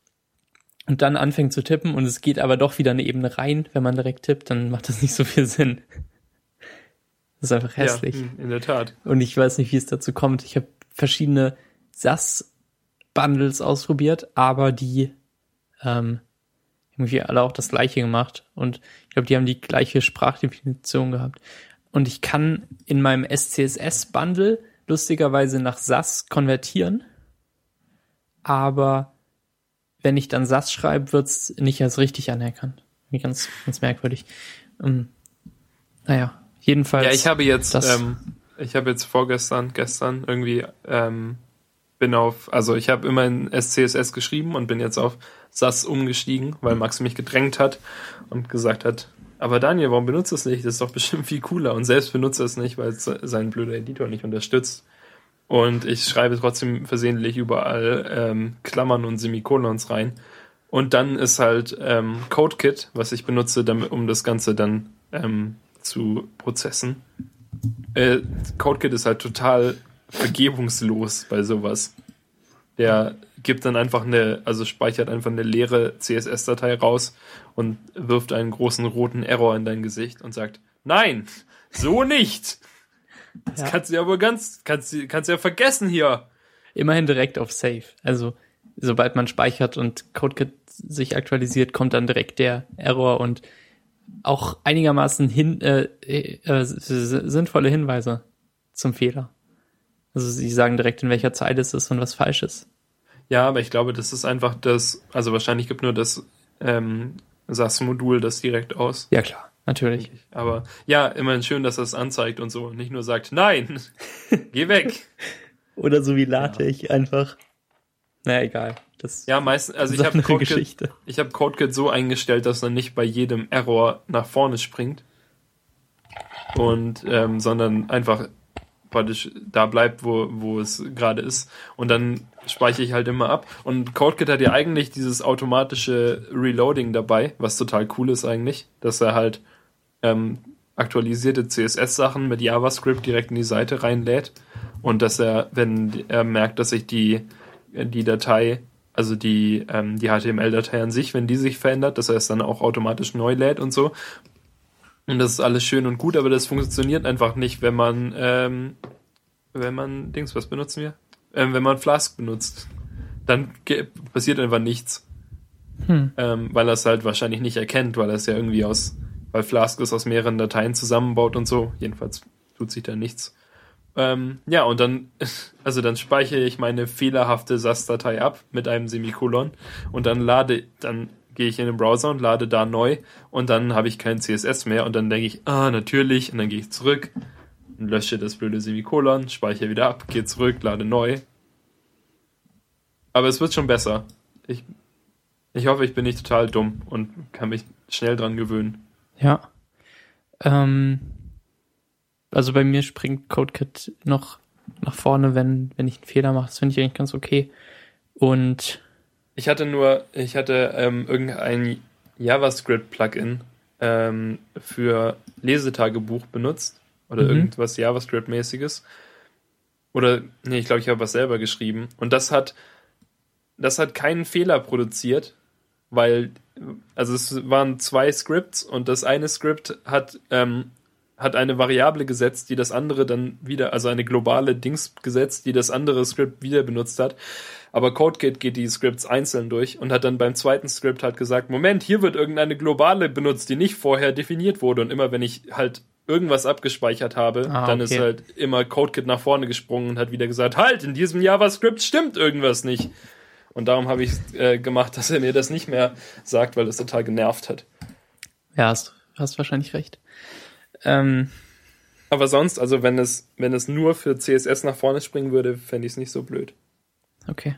[SPEAKER 2] und dann anfängt zu tippen und es geht aber doch wieder eine Ebene rein, wenn man direkt tippt, dann macht das nicht so viel Sinn. Das ist einfach hässlich.
[SPEAKER 1] Ja, hm, in der Tat.
[SPEAKER 2] Und ich weiß nicht, wie es dazu kommt. Ich habe verschiedene SAS-Bundles ausprobiert, aber die ähm, irgendwie alle auch das gleiche gemacht. Und ich glaube, die haben die gleiche Sprachdefinition gehabt. Und ich kann in meinem SCSS-Bundle lustigerweise nach SAS konvertieren. Aber wenn ich dann SAS schreibe, wird's nicht als richtig anerkannt. Ganz, ganz merkwürdig. Ähm, naja, jedenfalls.
[SPEAKER 1] Ja, ich habe jetzt,
[SPEAKER 2] das-
[SPEAKER 1] ähm, ich habe jetzt vorgestern, gestern irgendwie, ähm, bin auf, also ich habe immer in SCSS geschrieben und bin jetzt auf SAS umgestiegen, weil Max mich gedrängt hat und gesagt hat, aber Daniel, warum benutzt du es nicht? Das ist doch bestimmt viel cooler. Und selbst benutzt er es nicht, weil es sein blöder Editor nicht unterstützt. Und ich schreibe trotzdem versehentlich überall ähm, Klammern und Semikolons rein. Und dann ist halt ähm, CodeKit, was ich benutze, damit, um das Ganze dann ähm, zu prozessen. Äh, CodeKit ist halt total vergebungslos bei sowas. Der gibt dann einfach eine, also speichert einfach eine leere CSS-Datei raus und wirft einen großen roten Error in dein Gesicht und sagt, nein, so nicht. Das
[SPEAKER 2] Ja.
[SPEAKER 1] kannst du ja wohl ganz, kannst du, kannst du ja vergessen hier.
[SPEAKER 2] immerhin direkt auf Save. Also sobald man speichert und CodeKit sich aktualisiert, kommt dann direkt der Error und auch einigermaßen hin, äh, äh, sinnvolle Hinweise zum Fehler. Also sie sagen direkt, in welcher Zeile es ist und was falsch ist.
[SPEAKER 1] Ja, aber ich glaube, das ist einfach das, also wahrscheinlich gibt nur das ähm, SAS-Modul das direkt aus.
[SPEAKER 2] Ja klar, natürlich.
[SPEAKER 1] Aber ja, immerhin schön, dass das anzeigt und so und nicht nur sagt, nein, geh weg.
[SPEAKER 2] Oder so wie LaTeX einfach. Na egal. Das
[SPEAKER 1] Ja, meistens, also ich habe CodeKit,
[SPEAKER 2] Geschichte.
[SPEAKER 1] ich habe CodeKit so eingestellt, dass er nicht bei jedem Error nach vorne springt und ähm, sondern einfach praktisch da bleibt, wo, wo es gerade ist und dann speichere ich halt immer ab und CodeKit hat ja eigentlich dieses automatische Reloading dabei, was total cool ist eigentlich, dass er halt ähm, aktualisierte CSS-Sachen mit JavaScript direkt in die Seite reinlädt und dass er, wenn er merkt, dass sich die, die Datei, also die, ähm, die HTML-Datei an sich, wenn die sich verändert, dass er es dann auch automatisch neu lädt und so. Und das ist alles schön und gut, aber das funktioniert einfach nicht, wenn man, ähm, wenn man, Dings, was benutzen wir? Ähm, wenn man Flask benutzt. Dann passiert einfach nichts.
[SPEAKER 2] Hm.
[SPEAKER 1] Ähm, weil er es halt wahrscheinlich nicht erkennt, weil er es ja irgendwie aus, weil Flask es aus mehreren Dateien zusammenbaut und so. Jedenfalls tut sich da nichts. Ähm, ja, und dann, also dann speichere ich meine fehlerhafte SAS-Datei ab mit einem Semikolon und dann lade, dann gehe ich in den Browser und lade da neu und dann habe ich kein CSS mehr und dann denke ich, ah, natürlich, und dann gehe ich zurück und lösche das blöde Semikolon, speichere wieder ab, gehe zurück, lade neu. Aber es wird schon besser. Ich, ich hoffe, ich bin nicht total dumm und kann mich schnell dran gewöhnen.
[SPEAKER 2] Ja. Ähm, also bei mir springt CodeKit noch nach vorne, wenn, wenn ich einen Fehler mache. Das finde ich eigentlich ganz okay. Und
[SPEAKER 1] Ich hatte nur, ich hatte ähm, irgendein JavaScript-Plugin ähm, für Lesetagebuch benutzt oder
[SPEAKER 2] Mhm.
[SPEAKER 1] irgendwas JavaScript-mäßiges. Oder, nee, ich glaube, ich habe was selber geschrieben. Und das hat, das hat keinen Fehler produziert, weil, also es waren zwei Scripts und das eine Script hat, ähm, hat eine Variable gesetzt, die das andere dann wieder, also eine globale Dings gesetzt, die das andere Script wieder benutzt hat. Aber CodeKit geht die Scripts einzeln durch und hat dann beim zweiten Script halt gesagt, Moment, hier wird irgendeine globale benutzt, die nicht vorher definiert wurde. Und immer wenn ich halt irgendwas abgespeichert habe,
[SPEAKER 2] Ah,
[SPEAKER 1] dann
[SPEAKER 2] okay.
[SPEAKER 1] ist halt immer CodeKit nach vorne gesprungen und hat wieder gesagt, halt, in diesem JavaScript stimmt irgendwas nicht. Und darum habe ich äh, gemacht, dass er mir das nicht mehr sagt, weil das total genervt hat.
[SPEAKER 2] Ja, hast, hast wahrscheinlich recht. Ähm,
[SPEAKER 1] Aber sonst, also wenn es, wenn es nur für CSS nach vorne springen würde, fände ich es nicht so blöd.
[SPEAKER 2] okay.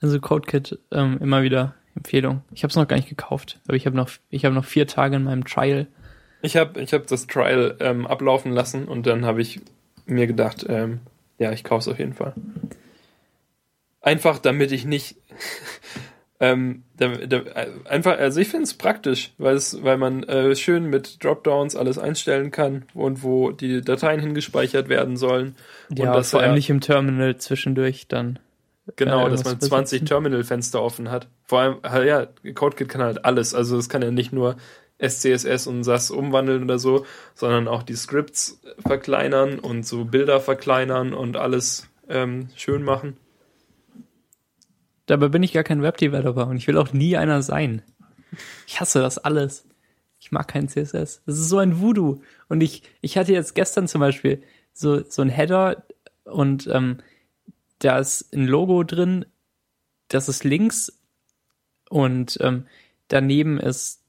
[SPEAKER 2] Also CodeKit ähm, immer wieder Empfehlung. Ich habe es noch gar nicht gekauft, aber ich habe noch, ich habe noch vier Tage in meinem Trial.
[SPEAKER 1] Ich habe ich hab das Trial ähm, ablaufen lassen und dann habe ich mir gedacht, ähm, ja, ich kaufe es auf jeden Fall. Einfach damit ich nicht ähm, da, da, einfach, also ich finde es praktisch, weil es, weil man äh, schön mit Dropdowns alles einstellen kann und wo die Dateien hingespeichert werden sollen.
[SPEAKER 2] Ja,
[SPEAKER 1] und das
[SPEAKER 2] vor allem nicht im Terminal zwischendurch dann.
[SPEAKER 1] Genau,
[SPEAKER 2] äh,
[SPEAKER 1] dass man
[SPEAKER 2] irgendwas
[SPEAKER 1] 20
[SPEAKER 2] besitzen.
[SPEAKER 1] Terminalfenster offen hat. Vor allem, ja, CodeKit kann halt alles. Also es kann ja nicht nur SCSS und SAS umwandeln oder so, sondern auch die Scripts verkleinern und so Bilder verkleinern und alles ähm, schön machen.
[SPEAKER 2] Dabei bin ich gar kein Webdeveloper und ich will auch nie einer sein. Ich hasse das alles. Ich mag kein CSS. Das ist so ein Voodoo. Und ich, ich hatte jetzt gestern zum Beispiel so, so ein Header und ähm, da ist ein Logo drin, das ist links und ähm, daneben ist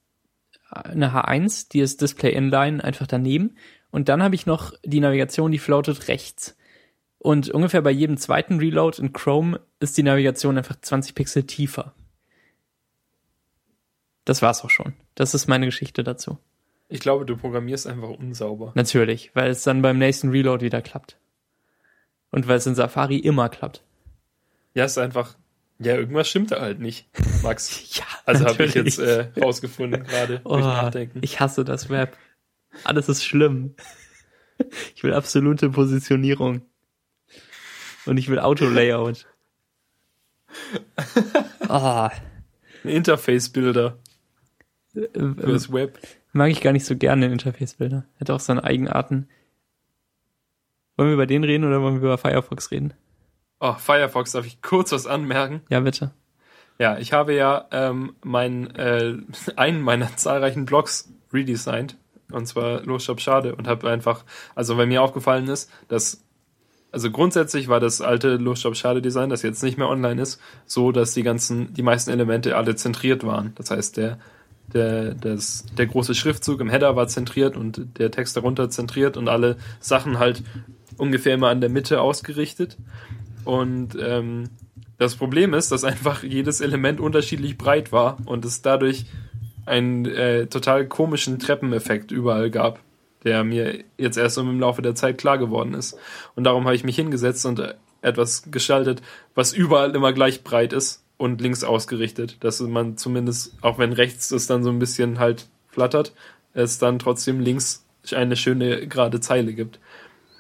[SPEAKER 2] eine H1, die ist Display Inline einfach daneben. Und dann habe ich noch die Navigation, die floatet rechts. Und ungefähr bei jedem zweiten Reload in Chrome ist die Navigation einfach 20 Pixel tiefer. Das war's auch schon. Das ist meine Geschichte dazu.
[SPEAKER 1] Ich glaube, du programmierst einfach unsauber.
[SPEAKER 2] Natürlich, weil es dann beim nächsten Reload wieder klappt. Und weil es in Safari immer klappt.
[SPEAKER 1] Ja, ist einfach, ja, irgendwas stimmt da halt nicht, Max.
[SPEAKER 2] Ja,
[SPEAKER 1] Also habe ich jetzt äh, rausgefunden gerade
[SPEAKER 2] Oh,
[SPEAKER 1] Nachdenken.
[SPEAKER 2] ich hasse das Web. Alles ist schlimm. Ich will absolute Positionierung. Und ich will Auto-Layout. Ah,
[SPEAKER 1] Ein Interface-Bilder
[SPEAKER 2] äh,
[SPEAKER 1] fürs Web.
[SPEAKER 2] mag ich gar nicht so gerne in Interface-Bilder. Hat auch seine Eigenarten. Wollen wir über den reden oder wollen wir über Firefox reden?
[SPEAKER 1] Oh, Firefox, darf ich kurz was anmerken?
[SPEAKER 2] Ja, bitte.
[SPEAKER 1] Ja, ich habe ja ähm, mein, äh, einen meiner zahlreichen Blogs redesigned. Und zwar Los Shop Schade. Und habe einfach, also weil mir aufgefallen ist, dass, also grundsätzlich war das alte Shop Schade Design, das jetzt nicht mehr online ist, so, dass die ganzen, die meisten Elemente alle zentriert waren. Das heißt, der, der, das, der große Schriftzug im Header war zentriert und der Text darunter zentriert und alle Sachen halt ungefähr immer an der Mitte ausgerichtet. Und ähm, das Problem ist, dass einfach jedes Element unterschiedlich breit war und es dadurch einen äh, total komischen Treppeneffekt überall gab, der mir jetzt erst im Laufe der Zeit klar geworden ist. Und darum habe ich mich hingesetzt und äh, etwas gestaltet, was überall immer gleich breit ist und links ausgerichtet, dass man zumindest, auch wenn rechts es dann so ein bisschen halt flattert, es dann trotzdem links eine schöne gerade Zeile gibt.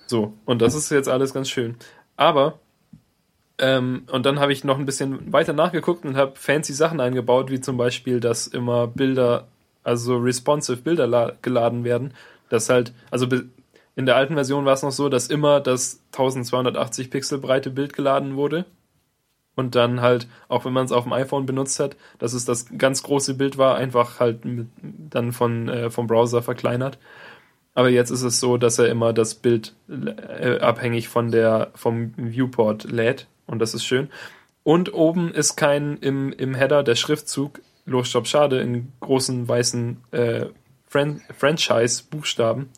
[SPEAKER 1] So, und das ist jetzt alles ganz schön. Aber ähm, und dann habe ich noch ein bisschen weiter nachgeguckt und habe fancy Sachen eingebaut, wie zum Beispiel, dass immer Bilder, also responsive Bilder la- geladen werden. Das halt, also in der alten Version war es noch so, dass immer das 1280 Pixel breite Bild geladen wurde. Und dann halt, auch wenn man es auf dem iPhone benutzt hat, dass es das ganz große Bild war, einfach halt mit, dann von, äh, vom Browser verkleinert. Aber jetzt ist es so, dass er immer das Bild äh, abhängig von der, vom Viewport lädt. Und das ist schön. Und oben ist kein im, im Header der Schriftzug Los Stopp Schade in großen weißen äh, Fran Franchise-Buchstaben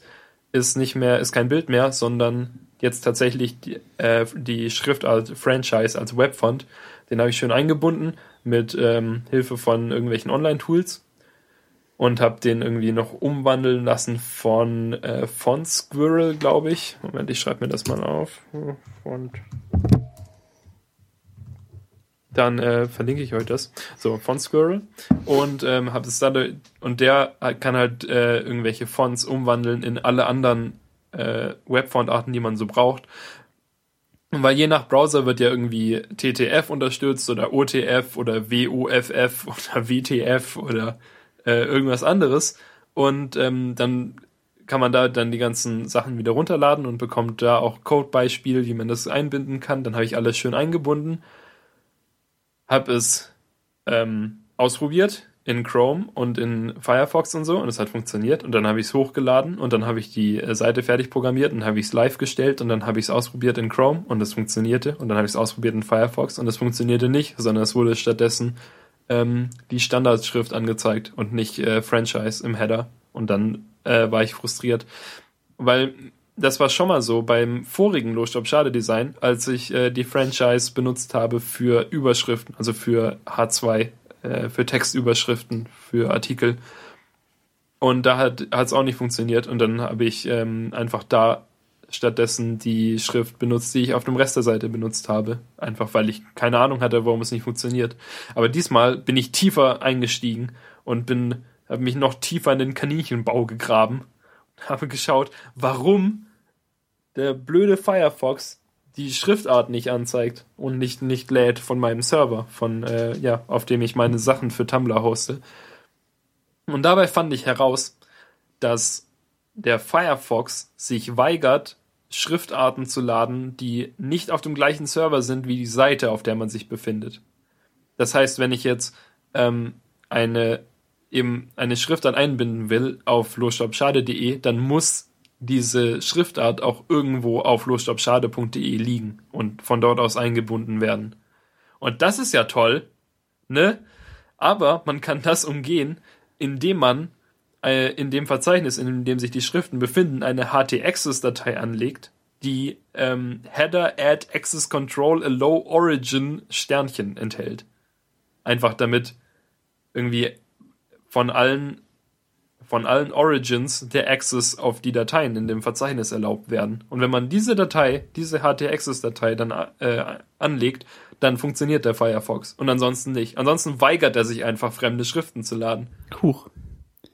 [SPEAKER 1] ist nicht mehr, ist kein Bild mehr, sondern jetzt tatsächlich die, äh, die Schrift als Franchise, als Webfont. Den habe ich schön eingebunden mit ähm, Hilfe von irgendwelchen Online-Tools und habe den irgendwie noch umwandeln lassen von äh, Font Squirrel, glaube ich. Moment, ich schreibe mir das mal auf. Font. Dann äh, verlinke ich euch das. So, Font Squirrel. Und ähm, habe es dadurch, und der kann halt äh, irgendwelche Fonts umwandeln in alle anderen äh, Webfontarten, die man so braucht. Weil je nach Browser wird ja irgendwie TTF unterstützt oder OTF oder WOFF oder WTF oder äh, irgendwas anderes. Und ähm, dann kann man da dann die ganzen Sachen wieder runterladen und bekommt da auch Codebeispiel, wie man das einbinden kann. Dann habe ich alles schön eingebunden, habe es ähm, ausprobiert in Chrome und in Firefox und so und es hat funktioniert. Und dann habe ich es hochgeladen und dann habe ich die äh, Seite fertig programmiert und habe ich es live gestellt und dann habe ich es ausprobiert in Chrome und es funktionierte. Und dann habe ich es ausprobiert in Firefox und es funktionierte nicht, sondern es wurde stattdessen ähm, die Standardschrift angezeigt und nicht äh, Franchise im Header. Und dann äh, war ich frustriert, weil das war schon mal so beim vorigen Losstop Schade Design, als ich äh, die Franchise benutzt habe für Überschriften, also für H2 äh, für Textüberschriften, für Artikel. Und da hat es auch nicht funktioniert. Und dann habe ich ähm, einfach da stattdessen die Schrift benutzt, die ich auf dem Rest der Seite benutzt habe. Einfach weil ich keine Ahnung hatte, warum es nicht funktioniert. Aber diesmal bin ich tiefer eingestiegen und bin, habe mich noch tiefer in den Kaninchenbau gegraben und habe geschaut, warum der blöde Firefox die Schriftart nicht anzeigt und nicht, nicht lädt von meinem Server, von, äh, ja, auf dem ich meine Sachen für Tumblr hoste. Und dabei fand ich heraus, dass der Firefox sich weigert, Schriftarten zu laden, die nicht auf dem gleichen Server sind wie die Seite, auf der man sich befindet. Das heißt, wenn ich jetzt ähm, eine eben eine Schriftart einbinden will auf losstopschade.de, dann muss diese Schriftart auch irgendwo auf losstopschade.de liegen und von dort aus eingebunden werden. Und das ist ja toll, ne? Aber man kann das umgehen, indem man äh, in dem Verzeichnis, in dem sich die Schriften befinden, eine ht-access-Datei anlegt, die ähm, Header add access control allow origin Sternchen enthält. Einfach damit irgendwie von allen von allen Origins der Access auf die Dateien in dem Verzeichnis erlaubt werden. Und wenn man diese Datei, diese HT-Access-Datei dann äh, anlegt, dann funktioniert der Firefox. Und ansonsten nicht. Ansonsten weigert er sich einfach, fremde Schriften zu laden.
[SPEAKER 2] Huch.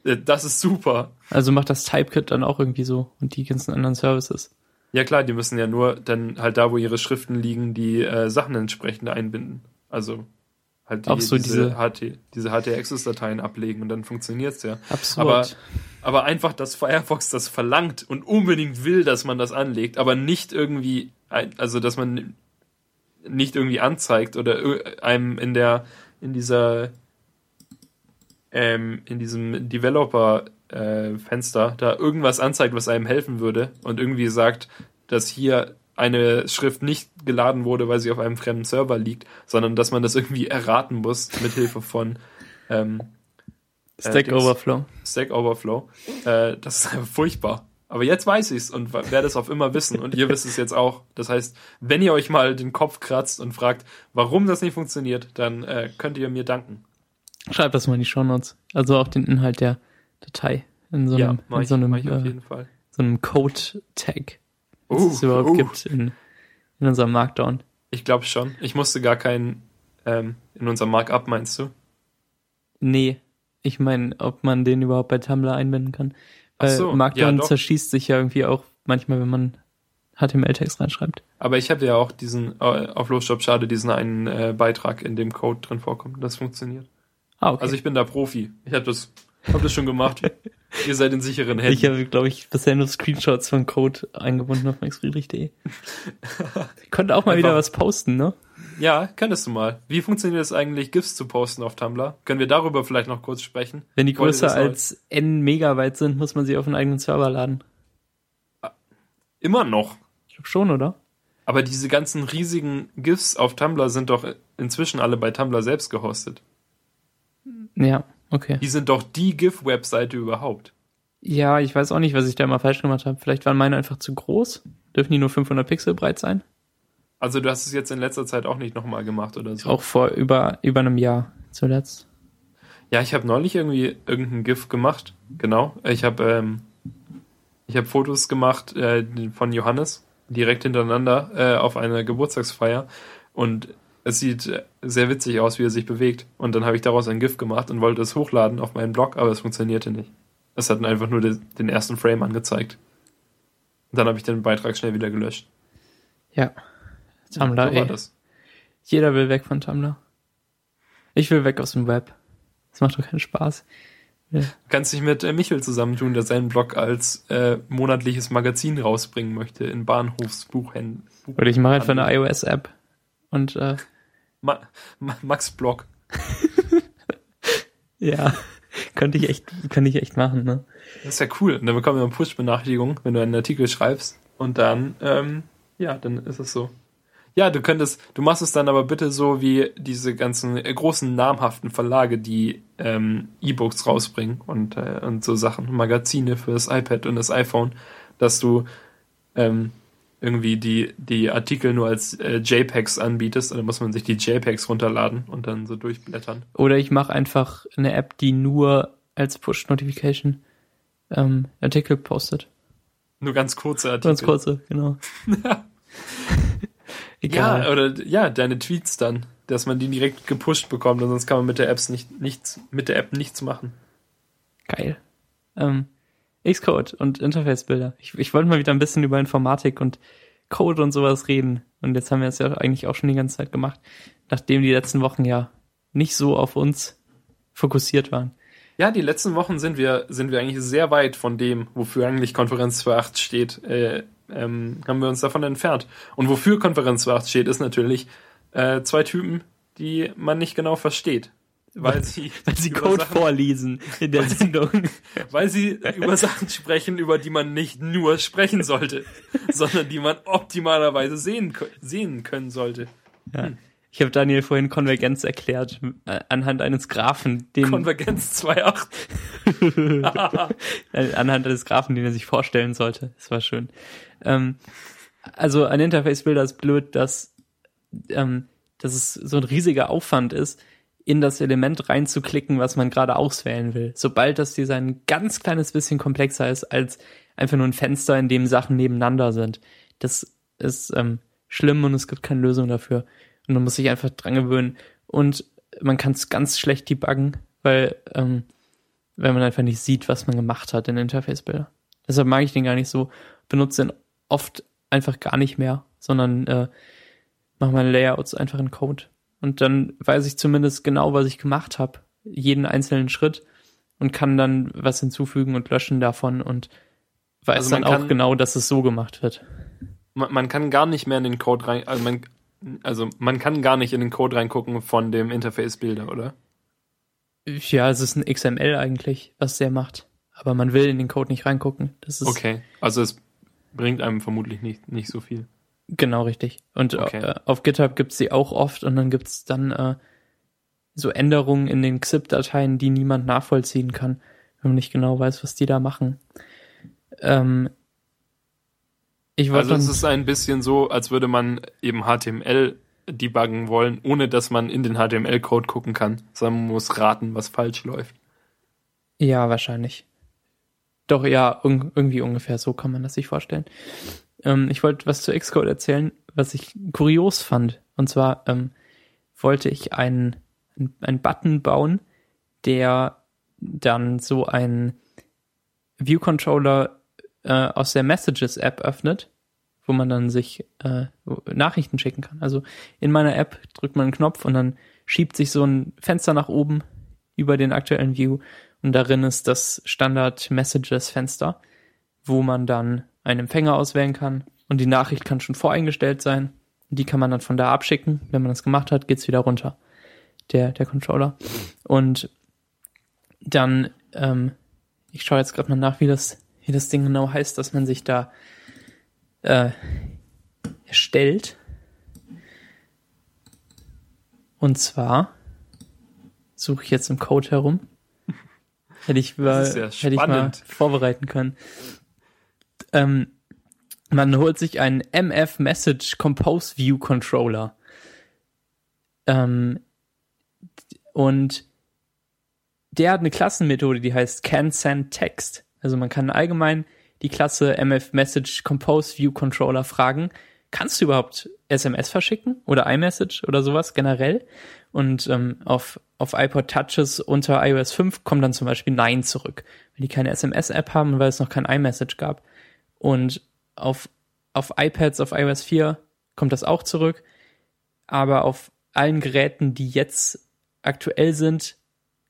[SPEAKER 1] Äh, das ist super.
[SPEAKER 2] Also macht das Typekit dann auch irgendwie so und die ganzen anderen Services.
[SPEAKER 1] Ja klar, die müssen ja nur dann halt da, wo ihre Schriften liegen, die äh, Sachen entsprechend einbinden. Also halt die,
[SPEAKER 2] auch so diese,
[SPEAKER 1] diese HT, diese HT-Access-Dateien ablegen und dann funktioniert's ja.
[SPEAKER 2] Absurd.
[SPEAKER 1] Aber, aber einfach, dass Firefox das verlangt und unbedingt will, dass man das anlegt, aber nicht irgendwie, also dass man nicht irgendwie anzeigt oder einem in der, in dieser, ähm, in diesem Developer äh, Fenster da irgendwas anzeigt, was einem helfen würde und irgendwie sagt, dass hier eine Schrift nicht geladen wurde, weil sie auf einem fremden Server liegt, sondern dass man das irgendwie erraten muss mit Hilfe von ähm,
[SPEAKER 2] Stack äh, Overflow.
[SPEAKER 1] Stack Overflow. Äh, das ist einfach furchtbar. Aber jetzt weiß ich's und werde es auf immer wissen und ihr wisst es jetzt auch. Das heißt, wenn ihr euch mal den Kopf kratzt und fragt, warum das nicht funktioniert, dann äh, könnt ihr mir danken.
[SPEAKER 2] Schreibt das mal in die Show Notes. Also auch den Inhalt der Datei in so einem,
[SPEAKER 1] ja,
[SPEAKER 2] in so einem,
[SPEAKER 1] ich, äh,
[SPEAKER 2] so einem Code-Tag was uh, es überhaupt uh. gibt in, in unserem Markdown.
[SPEAKER 1] Ich glaube schon. Ich musste gar keinen ähm, in unserem Markup, meinst du?
[SPEAKER 2] Nee. Ich meine, ob man den überhaupt bei Tumblr einbinden kann. Weil so, Markdown ja, zerschießt sich ja irgendwie auch manchmal, wenn man HTML-Text reinschreibt.
[SPEAKER 1] Aber ich habe ja auch diesen, äh, auf Losstop Schade, diesen einen äh, Beitrag, in dem Code drin vorkommt. Das funktioniert. Ah, okay. Also ich bin da Profi. Ich habe das, hab das schon gemacht. Ihr seid in sicheren Händen.
[SPEAKER 2] Ich habe, glaube ich, bisher nur Screenshots von Code eingebunden auf maxfriedrich.de. Könnte auch mal Einfach. wieder was posten, ne?
[SPEAKER 1] Ja, könntest du mal. Wie funktioniert es eigentlich, GIFs zu posten auf Tumblr? Können wir darüber vielleicht noch kurz sprechen?
[SPEAKER 2] Wenn die größer als n Megabyte sind, muss man sie auf einen eigenen Server laden.
[SPEAKER 1] Ah, immer noch?
[SPEAKER 2] Ich glaube schon, oder?
[SPEAKER 1] Aber diese ganzen riesigen GIFs auf Tumblr sind doch inzwischen alle bei Tumblr selbst gehostet.
[SPEAKER 2] Ja. Okay.
[SPEAKER 1] Die sind doch die GIF-Webseite überhaupt.
[SPEAKER 2] Ja, ich weiß auch nicht, was ich da immer falsch gemacht habe. Vielleicht waren meine einfach zu groß. Dürfen die nur 500 Pixel breit sein?
[SPEAKER 1] Also du hast es jetzt in letzter Zeit auch nicht nochmal gemacht oder so?
[SPEAKER 2] Auch vor über, über einem Jahr zuletzt.
[SPEAKER 1] Ja, ich habe neulich irgendwie irgendein GIF gemacht. Genau. Ich habe ähm, ich habe Fotos gemacht äh, von Johannes direkt hintereinander äh, auf einer Geburtstagsfeier und es sieht sehr witzig aus, wie er sich bewegt. Und dann habe ich daraus ein GIF gemacht und wollte es hochladen auf meinen Blog, aber es funktionierte nicht. Es hat einfach nur den ersten Frame angezeigt. Und dann habe ich den Beitrag schnell wieder gelöscht.
[SPEAKER 2] Ja. Tumblr,
[SPEAKER 1] so war
[SPEAKER 2] ey.
[SPEAKER 1] das.
[SPEAKER 2] Jeder will weg von Tumblr. Ich will weg aus dem Web. Das macht doch keinen Spaß.
[SPEAKER 1] Du kannst dich mit äh, Michel zusammentun, der seinen Blog als äh, monatliches Magazin rausbringen möchte in Bahnhofsbuchhändlern.
[SPEAKER 2] Oder ich mache einfach eine iOS-App. Und äh,
[SPEAKER 1] Ma Ma Max Blog.
[SPEAKER 2] ja, könnte ich echt, könnte ich echt machen, ne?
[SPEAKER 1] Das ist ja cool. Und dann bekommen wir eine Push-Benachrichtigung, wenn du einen Artikel schreibst. Und dann, ähm, ja, dann ist es so. Ja, du könntest, du machst es dann aber bitte so wie diese ganzen äh, großen namhaften Verlage, die ähm, E-Books rausbringen und, äh, und so Sachen, Magazine für das iPad und das iPhone, dass du ähm, irgendwie die, die Artikel nur als äh, JPEGs anbietest und dann muss man sich die JPEGs runterladen und dann so durchblättern.
[SPEAKER 2] Oder ich mache einfach eine App, die nur als Push-Notification ähm, Artikel postet.
[SPEAKER 1] Nur ganz kurze Artikel.
[SPEAKER 2] Ganz kurze, genau. Egal.
[SPEAKER 1] Ja, oder ja, deine Tweets dann, dass man die direkt gepusht bekommt und sonst kann man mit der Apps nicht nichts mit der App nichts machen.
[SPEAKER 2] Geil. Ähm, Xcode und Interface-Bilder. Ich, ich wollte mal wieder ein bisschen über Informatik und Code und sowas reden. Und jetzt haben wir es ja eigentlich auch schon die ganze Zeit gemacht, nachdem die letzten Wochen ja nicht so auf uns fokussiert waren.
[SPEAKER 1] Ja, die letzten Wochen sind wir sind wir eigentlich sehr weit von dem, wofür eigentlich Konferenz 2.8 steht, äh, ähm, haben wir uns davon entfernt. Und wofür Konferenz 2.8 steht, ist natürlich äh, zwei Typen, die man nicht genau versteht. Weil sie,
[SPEAKER 2] Weil sie Code
[SPEAKER 1] Sachen-
[SPEAKER 2] vorlesen in der Sendung.
[SPEAKER 1] weil sie über Sachen sprechen, über die man nicht nur sprechen sollte, sondern die man optimalerweise sehen, sehen können sollte.
[SPEAKER 2] Ja. Ich habe Daniel vorhin Konvergenz erklärt, äh, anhand eines Graphen, den,
[SPEAKER 1] Konvergenz 2.8.
[SPEAKER 2] äh, anhand eines Graphen, den er sich vorstellen sollte. Das war schön. Ähm, also ein Interface-Bilder ist blöd, dass, ähm, dass es so ein riesiger Aufwand ist, in das Element reinzuklicken, was man gerade auswählen will. Sobald das Design ein ganz kleines bisschen komplexer ist als einfach nur ein Fenster, in dem Sachen nebeneinander sind. Das ist ähm, schlimm und es gibt keine Lösung dafür. Und man muss sich einfach dran gewöhnen. Und man kann es ganz schlecht debuggen, weil, ähm, weil man einfach nicht sieht, was man gemacht hat in Interface-Bilder. Deshalb mag ich den gar nicht so, benutze den oft einfach gar nicht mehr, sondern äh, mache meine Layouts einfach in Code. Und dann weiß ich zumindest genau, was ich gemacht habe, jeden einzelnen Schritt und kann dann was hinzufügen und löschen davon und weiß
[SPEAKER 1] Also
[SPEAKER 2] dann auch
[SPEAKER 1] kann-
[SPEAKER 2] genau, dass es so gemacht wird.
[SPEAKER 1] man, man kann gar nicht mehr in den Code rein, also man, also man kann gar nicht in den Code reingucken von dem Interface-Bilder, oder?
[SPEAKER 2] Ja, es ist ein XML eigentlich, was der macht. Aber man will in den Code nicht reingucken. Das ist
[SPEAKER 1] Okay, also es bringt einem vermutlich nicht, nicht so viel.
[SPEAKER 2] Genau richtig. Und
[SPEAKER 1] Okay.
[SPEAKER 2] äh, auf GitHub gibt's sie auch oft und dann gibt's dann äh, so Änderungen in den XIP-Dateien, die niemand nachvollziehen kann, wenn man nicht genau weiß, was die da machen. Ähm, ich
[SPEAKER 1] Also es ist ein bisschen so, als würde man eben HTML debuggen wollen, ohne dass man in den HTML-Code gucken kann, sondern man muss raten, was falsch läuft.
[SPEAKER 2] Ja, wahrscheinlich. Doch, ja, irgendwie ungefähr so kann man das sich vorstellen. Ähm, ich wollte was zu Xcode erzählen, was ich kurios fand. Und zwar ähm, wollte ich einen, einen, Button bauen, der dann so einen View-Controller äh, aus der Messages-App öffnet, wo man dann sich äh, Nachrichten schicken kann. Also in meiner App drückt man einen Knopf und dann schiebt sich so ein Fenster nach oben über den aktuellen View und darin ist das Standard Messages Fenster, wo man dann einen Empfänger auswählen kann und die Nachricht kann schon voreingestellt sein. Die kann man dann von da abschicken. Wenn man das gemacht hat, geht's wieder runter. Der, der Controller. Und dann, ähm, ich schaue jetzt gerade mal nach, wie das, wie das Ding genau heißt, dass man sich da äh, erstellt. Und zwar suche ich jetzt im Code herum. Hätte ich, mal,
[SPEAKER 1] ja
[SPEAKER 2] hätte ich mal vorbereiten können. Ähm, man holt sich einen MF Message Compose View Controller. Ähm, und der hat eine Klassenmethode, die heißt can send text. Also man kann allgemein die Klasse MF Message Compose View Controller fragen, kannst du überhaupt SMS verschicken oder iMessage oder sowas generell? Und ähm, auf, auf iPod Touches unter iOS 5 kommt dann zum Beispiel Nein zurück, weil die keine SMS-App haben und weil es noch kein iMessage gab. Und auf, auf iPads auf iOS 4 kommt das auch zurück. Aber auf allen Geräten, die jetzt aktuell sind,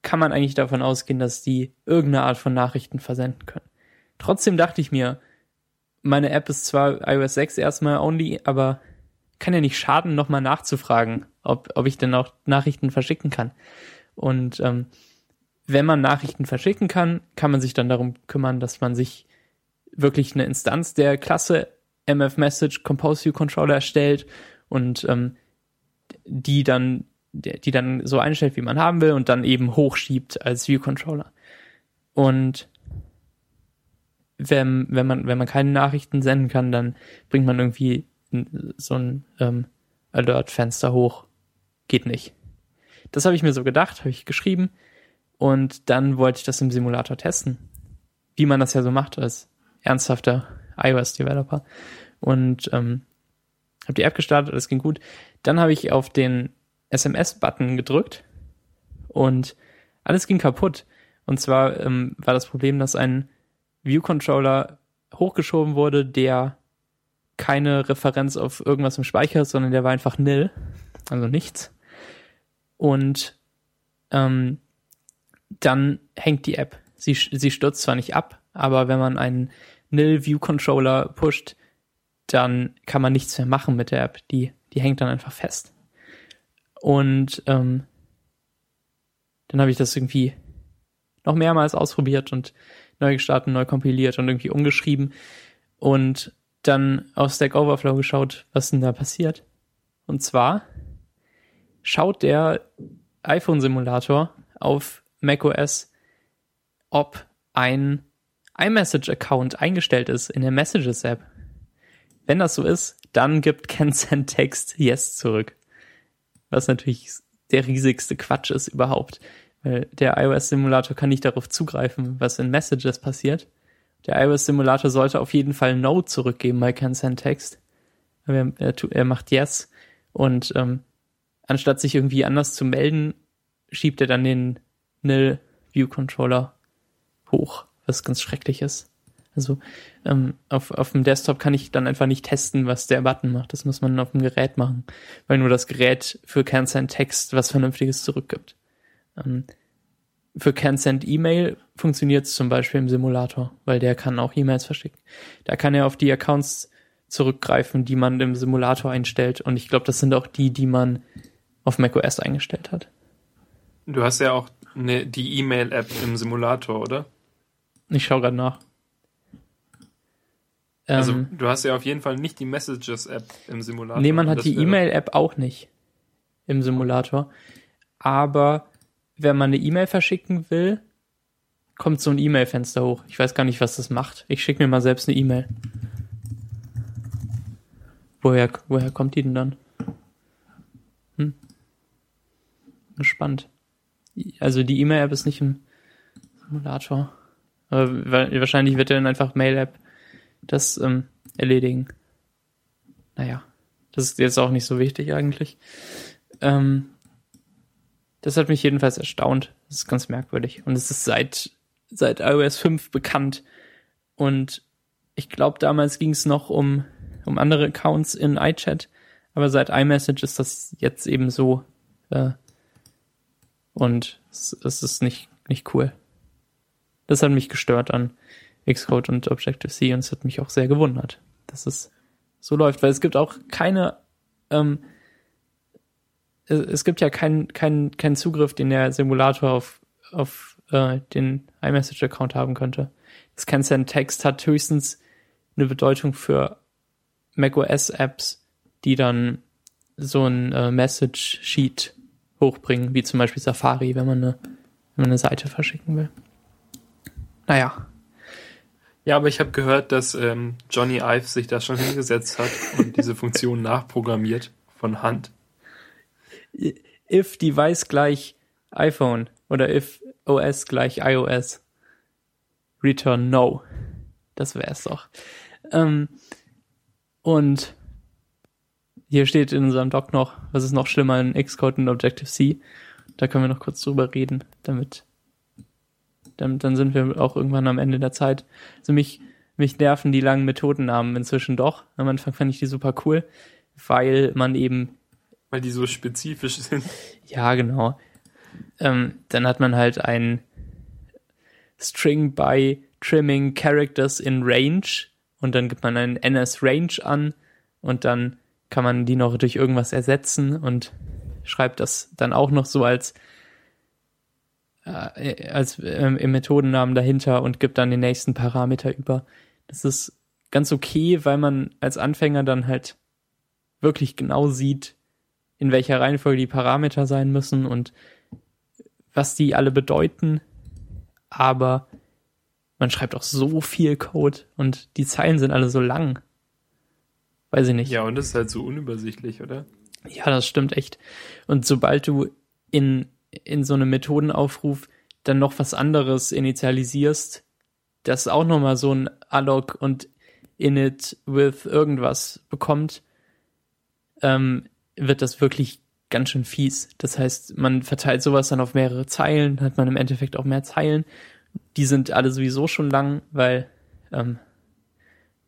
[SPEAKER 2] kann man eigentlich davon ausgehen, dass die irgendeine Art von Nachrichten versenden können. Trotzdem dachte ich mir, meine App ist zwar iOS 6 erstmal only, aber kann ja nicht schaden, nochmal nachzufragen, ob, ob ich denn auch Nachrichten verschicken kann. Und ähm, wenn man Nachrichten verschicken kann, kann man sich dann darum kümmern, dass man sich wirklich eine Instanz der Klasse MF Message Compose Controller erstellt und ähm, die dann die dann so einstellt, wie man haben will und dann eben hochschiebt als View Controller. Und wenn, wenn man wenn man keine Nachrichten senden kann, dann bringt man irgendwie so ein ähm, Alert-Fenster hoch. Geht nicht. Das habe ich mir so gedacht, habe ich geschrieben und dann wollte ich das im Simulator testen, wie man das ja so macht als ernsthafter iOS-Developer. Und ähm, habe die App gestartet, alles ging gut. Dann habe ich auf den SMS-Button gedrückt und alles ging kaputt. Und zwar ähm, war das Problem, dass ein View-Controller hochgeschoben wurde, der keine Referenz auf irgendwas im Speicher, sondern der war einfach nil, also nichts. Und ähm, dann hängt die App. Sie, sie stürzt zwar nicht ab, aber wenn man einen nil View Controller pusht, dann kann man nichts mehr machen mit der App. Die, die hängt dann einfach fest. Und ähm, dann habe ich das irgendwie noch mehrmals ausprobiert und neu gestartet, neu kompiliert und irgendwie umgeschrieben und dann auf Stack Overflow geschaut, was denn da passiert. Und zwar schaut der iPhone-Simulator auf macOS, ob ein iMessage-Account eingestellt ist in der Messages-App. Wenn das so ist, dann gibt Can Send Text Yes zurück. Was natürlich der riesigste Quatsch ist überhaupt. Weil der iOS-Simulator kann nicht darauf zugreifen, was in Messages passiert. Der iOS-Simulator sollte auf jeden Fall No zurückgeben bei Can Send Text. Er, er, er macht Yes. Und ähm, anstatt sich irgendwie anders zu melden, schiebt er dann den Nil View Controller hoch, was ganz schrecklich ist. Also ähm, auf, auf dem Desktop kann ich dann einfach nicht testen, was der Button macht. Das muss man auf dem Gerät machen, weil nur das Gerät für CanSend Text was Vernünftiges zurückgibt. Ähm, für CanSend E-Mail funktioniert es zum Beispiel im Simulator, weil der kann auch E-Mails verschicken. Da kann er auf die Accounts zurückgreifen, die man im Simulator einstellt. Und ich glaube, das sind auch die, die man auf macOS eingestellt hat.
[SPEAKER 1] Du hast ja auch ne, die E-Mail-App im Simulator, oder?
[SPEAKER 2] Ich schaue gerade nach.
[SPEAKER 1] Also ähm, du hast ja auf jeden Fall nicht die Messages-App im Simulator.
[SPEAKER 2] Nee, man hat die E-Mail-App auch nicht im Simulator. Aber wenn man eine E-Mail verschicken will, kommt so ein E-Mail-Fenster hoch. Ich weiß gar nicht, was das macht. Ich schicke mir mal selbst eine E-Mail. Woher, woher kommt die denn dann? Hm. Spannend. Also die E-Mail-App ist nicht im Simulator. Aber wahrscheinlich wird er dann einfach Mail-App das ähm, erledigen. Naja, das ist jetzt auch nicht so wichtig eigentlich. Ähm, das hat mich jedenfalls erstaunt. Das ist ganz merkwürdig. Und es ist seit, seit iOS 5 bekannt. Und ich glaube, damals ging es noch um, um andere Accounts in iChat. Aber seit iMessage ist das jetzt eben so. Äh, und es, es ist nicht, nicht cool. Das hat mich gestört an Xcode und Objective-C und es hat mich auch sehr gewundert, dass es so läuft, weil es gibt auch keine, ähm, es gibt ja keinen kein, kein Zugriff, den der Simulator auf, auf äh, den iMessage-Account haben könnte. Das Cancel Text hat höchstens eine Bedeutung für macOS-Apps, die dann so ein äh, Message-Sheet hochbringen, wie zum Beispiel Safari, wenn man eine, wenn man eine Seite verschicken will. Naja,
[SPEAKER 1] ja, aber ich habe gehört, dass ähm, Johnny Ive sich da schon hingesetzt hat und diese Funktion nachprogrammiert von Hand.
[SPEAKER 2] If Device gleich iPhone oder if OS gleich iOS. Return No. Das wäre es doch. Ähm, und hier steht in unserem Doc noch, was ist noch schlimmer in Xcode und Objective-C. Da können wir noch kurz drüber reden, damit dann, dann sind wir auch irgendwann am Ende der Zeit. Also mich, mich nerven die langen Methodennamen inzwischen doch. Am Anfang fand ich die super cool. weil man eben
[SPEAKER 1] Weil die so spezifisch sind.
[SPEAKER 2] Ja, genau. Ähm, dann hat man halt ein String by Trimming Characters in Range und dann gibt man einen NS Range an und dann kann man die noch durch irgendwas ersetzen und schreibt das dann auch noch so als äh, als ähm, im Methodennamen dahinter und gibt dann den nächsten Parameter über. Das ist ganz okay, weil man als Anfänger dann halt wirklich genau sieht, in welcher Reihenfolge die Parameter sein müssen und was die alle bedeuten. Aber man schreibt auch so viel Code und die Zeilen sind alle so lang. Weiß ich nicht.
[SPEAKER 1] Ja, und das ist halt so unübersichtlich, oder?
[SPEAKER 2] Ja, das stimmt echt. Und sobald du in, in so einem Methodenaufruf dann noch was anderes initialisierst, das auch nochmal so ein alloc und init with irgendwas bekommt, ähm, wird das wirklich ganz schön fies. Das heißt, man verteilt sowas dann auf mehrere Zeilen, hat man im Endeffekt auch mehr Zeilen. Die sind alle sowieso schon lang, weil, ähm,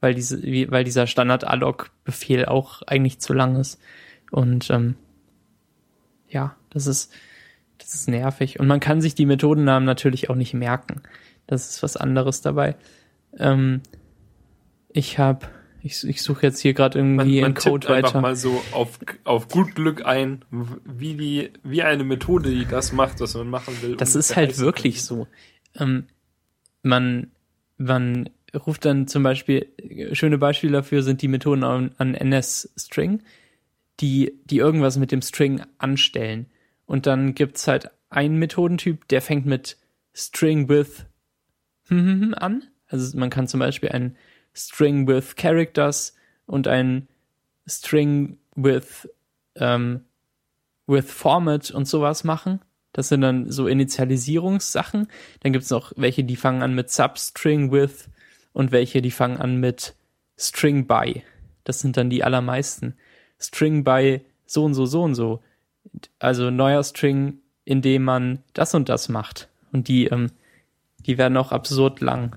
[SPEAKER 2] weil, diese, weil dieser Standard-Alloc-Befehl auch eigentlich zu lang ist. Und ähm, ja, das ist, das ist nervig. Und man kann sich die Methodennamen natürlich auch nicht merken. Das ist was anderes dabei. Ähm, ich habe, ich, ich suche jetzt hier gerade irgendwie
[SPEAKER 1] man,
[SPEAKER 2] in Code
[SPEAKER 1] tippt einfach
[SPEAKER 2] weiter.
[SPEAKER 1] mal so auf, auf gut Glück ein, wie die, wie eine Methode, die das macht, was man machen will.
[SPEAKER 2] Das ist halt wirklich so. Ähm, man, man ruft dann zum Beispiel, schöne Beispiele dafür sind die Methoden an, an NS-String, die, die irgendwas mit dem String anstellen. Und dann gibt's halt einen Methodentyp, der fängt mit String with an. Also man kann zum Beispiel ein String with Characters und ein String with, ähm, with Format und sowas machen. Das sind dann so Initialisierungssachen. Dann gibt's noch welche, die fangen an mit Substring with und welche, die fangen an mit String by. Das sind dann die allermeisten. String by so und so, so und so. Also neuer String, in dem man das und das macht. Und die, ähm, die werden auch absurd lang.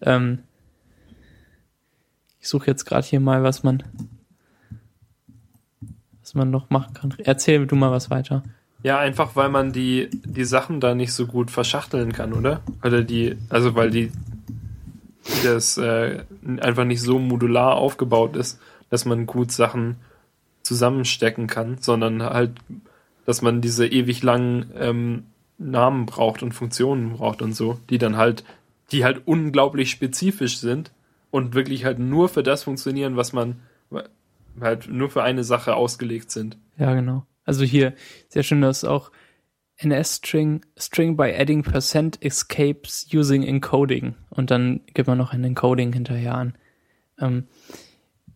[SPEAKER 2] Ähm, ich suche jetzt gerade hier mal, was man, was man noch machen kann. Erzähl du mal was weiter.
[SPEAKER 1] Ja, einfach weil man die, die Sachen da nicht so gut verschachteln kann, oder? Oder die, also weil die das äh, einfach nicht so modular aufgebaut ist, dass man gut Sachen zusammenstecken kann, sondern halt, dass man diese ewig langen ähm, Namen braucht und Funktionen braucht und so, die dann halt, die halt unglaublich spezifisch sind und wirklich halt nur für das funktionieren, was man halt nur für eine Sache ausgelegt sind.
[SPEAKER 2] Ja, genau. Also hier sehr schön, dass auch NS-String, String by adding percent escapes using encoding. Und dann gibt man noch ein Encoding hinterher an. Ähm,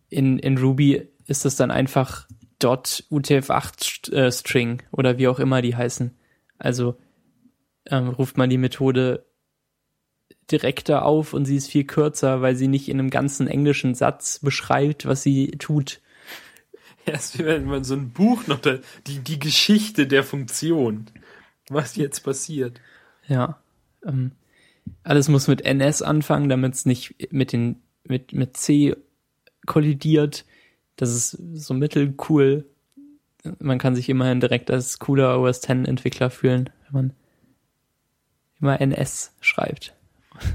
[SPEAKER 2] in, in Ruby ist das dann einfach .utf8 äh, oder wie auch immer die heißen. Also ähm, ruft man die Methode direkter auf und sie ist viel kürzer, weil sie nicht in einem ganzen englischen Satz beschreibt, was sie tut.
[SPEAKER 1] Ja, es wenn man so ein Buch noch da, die, die Geschichte der Funktion, was jetzt passiert.
[SPEAKER 2] Ja. Ähm, alles muss mit NS anfangen, damit es nicht mit den, mit, mit C kollidiert. Das ist so mittelcool. Man kann sich immerhin direkt als cooler OS X Entwickler fühlen, wenn man immer NS schreibt.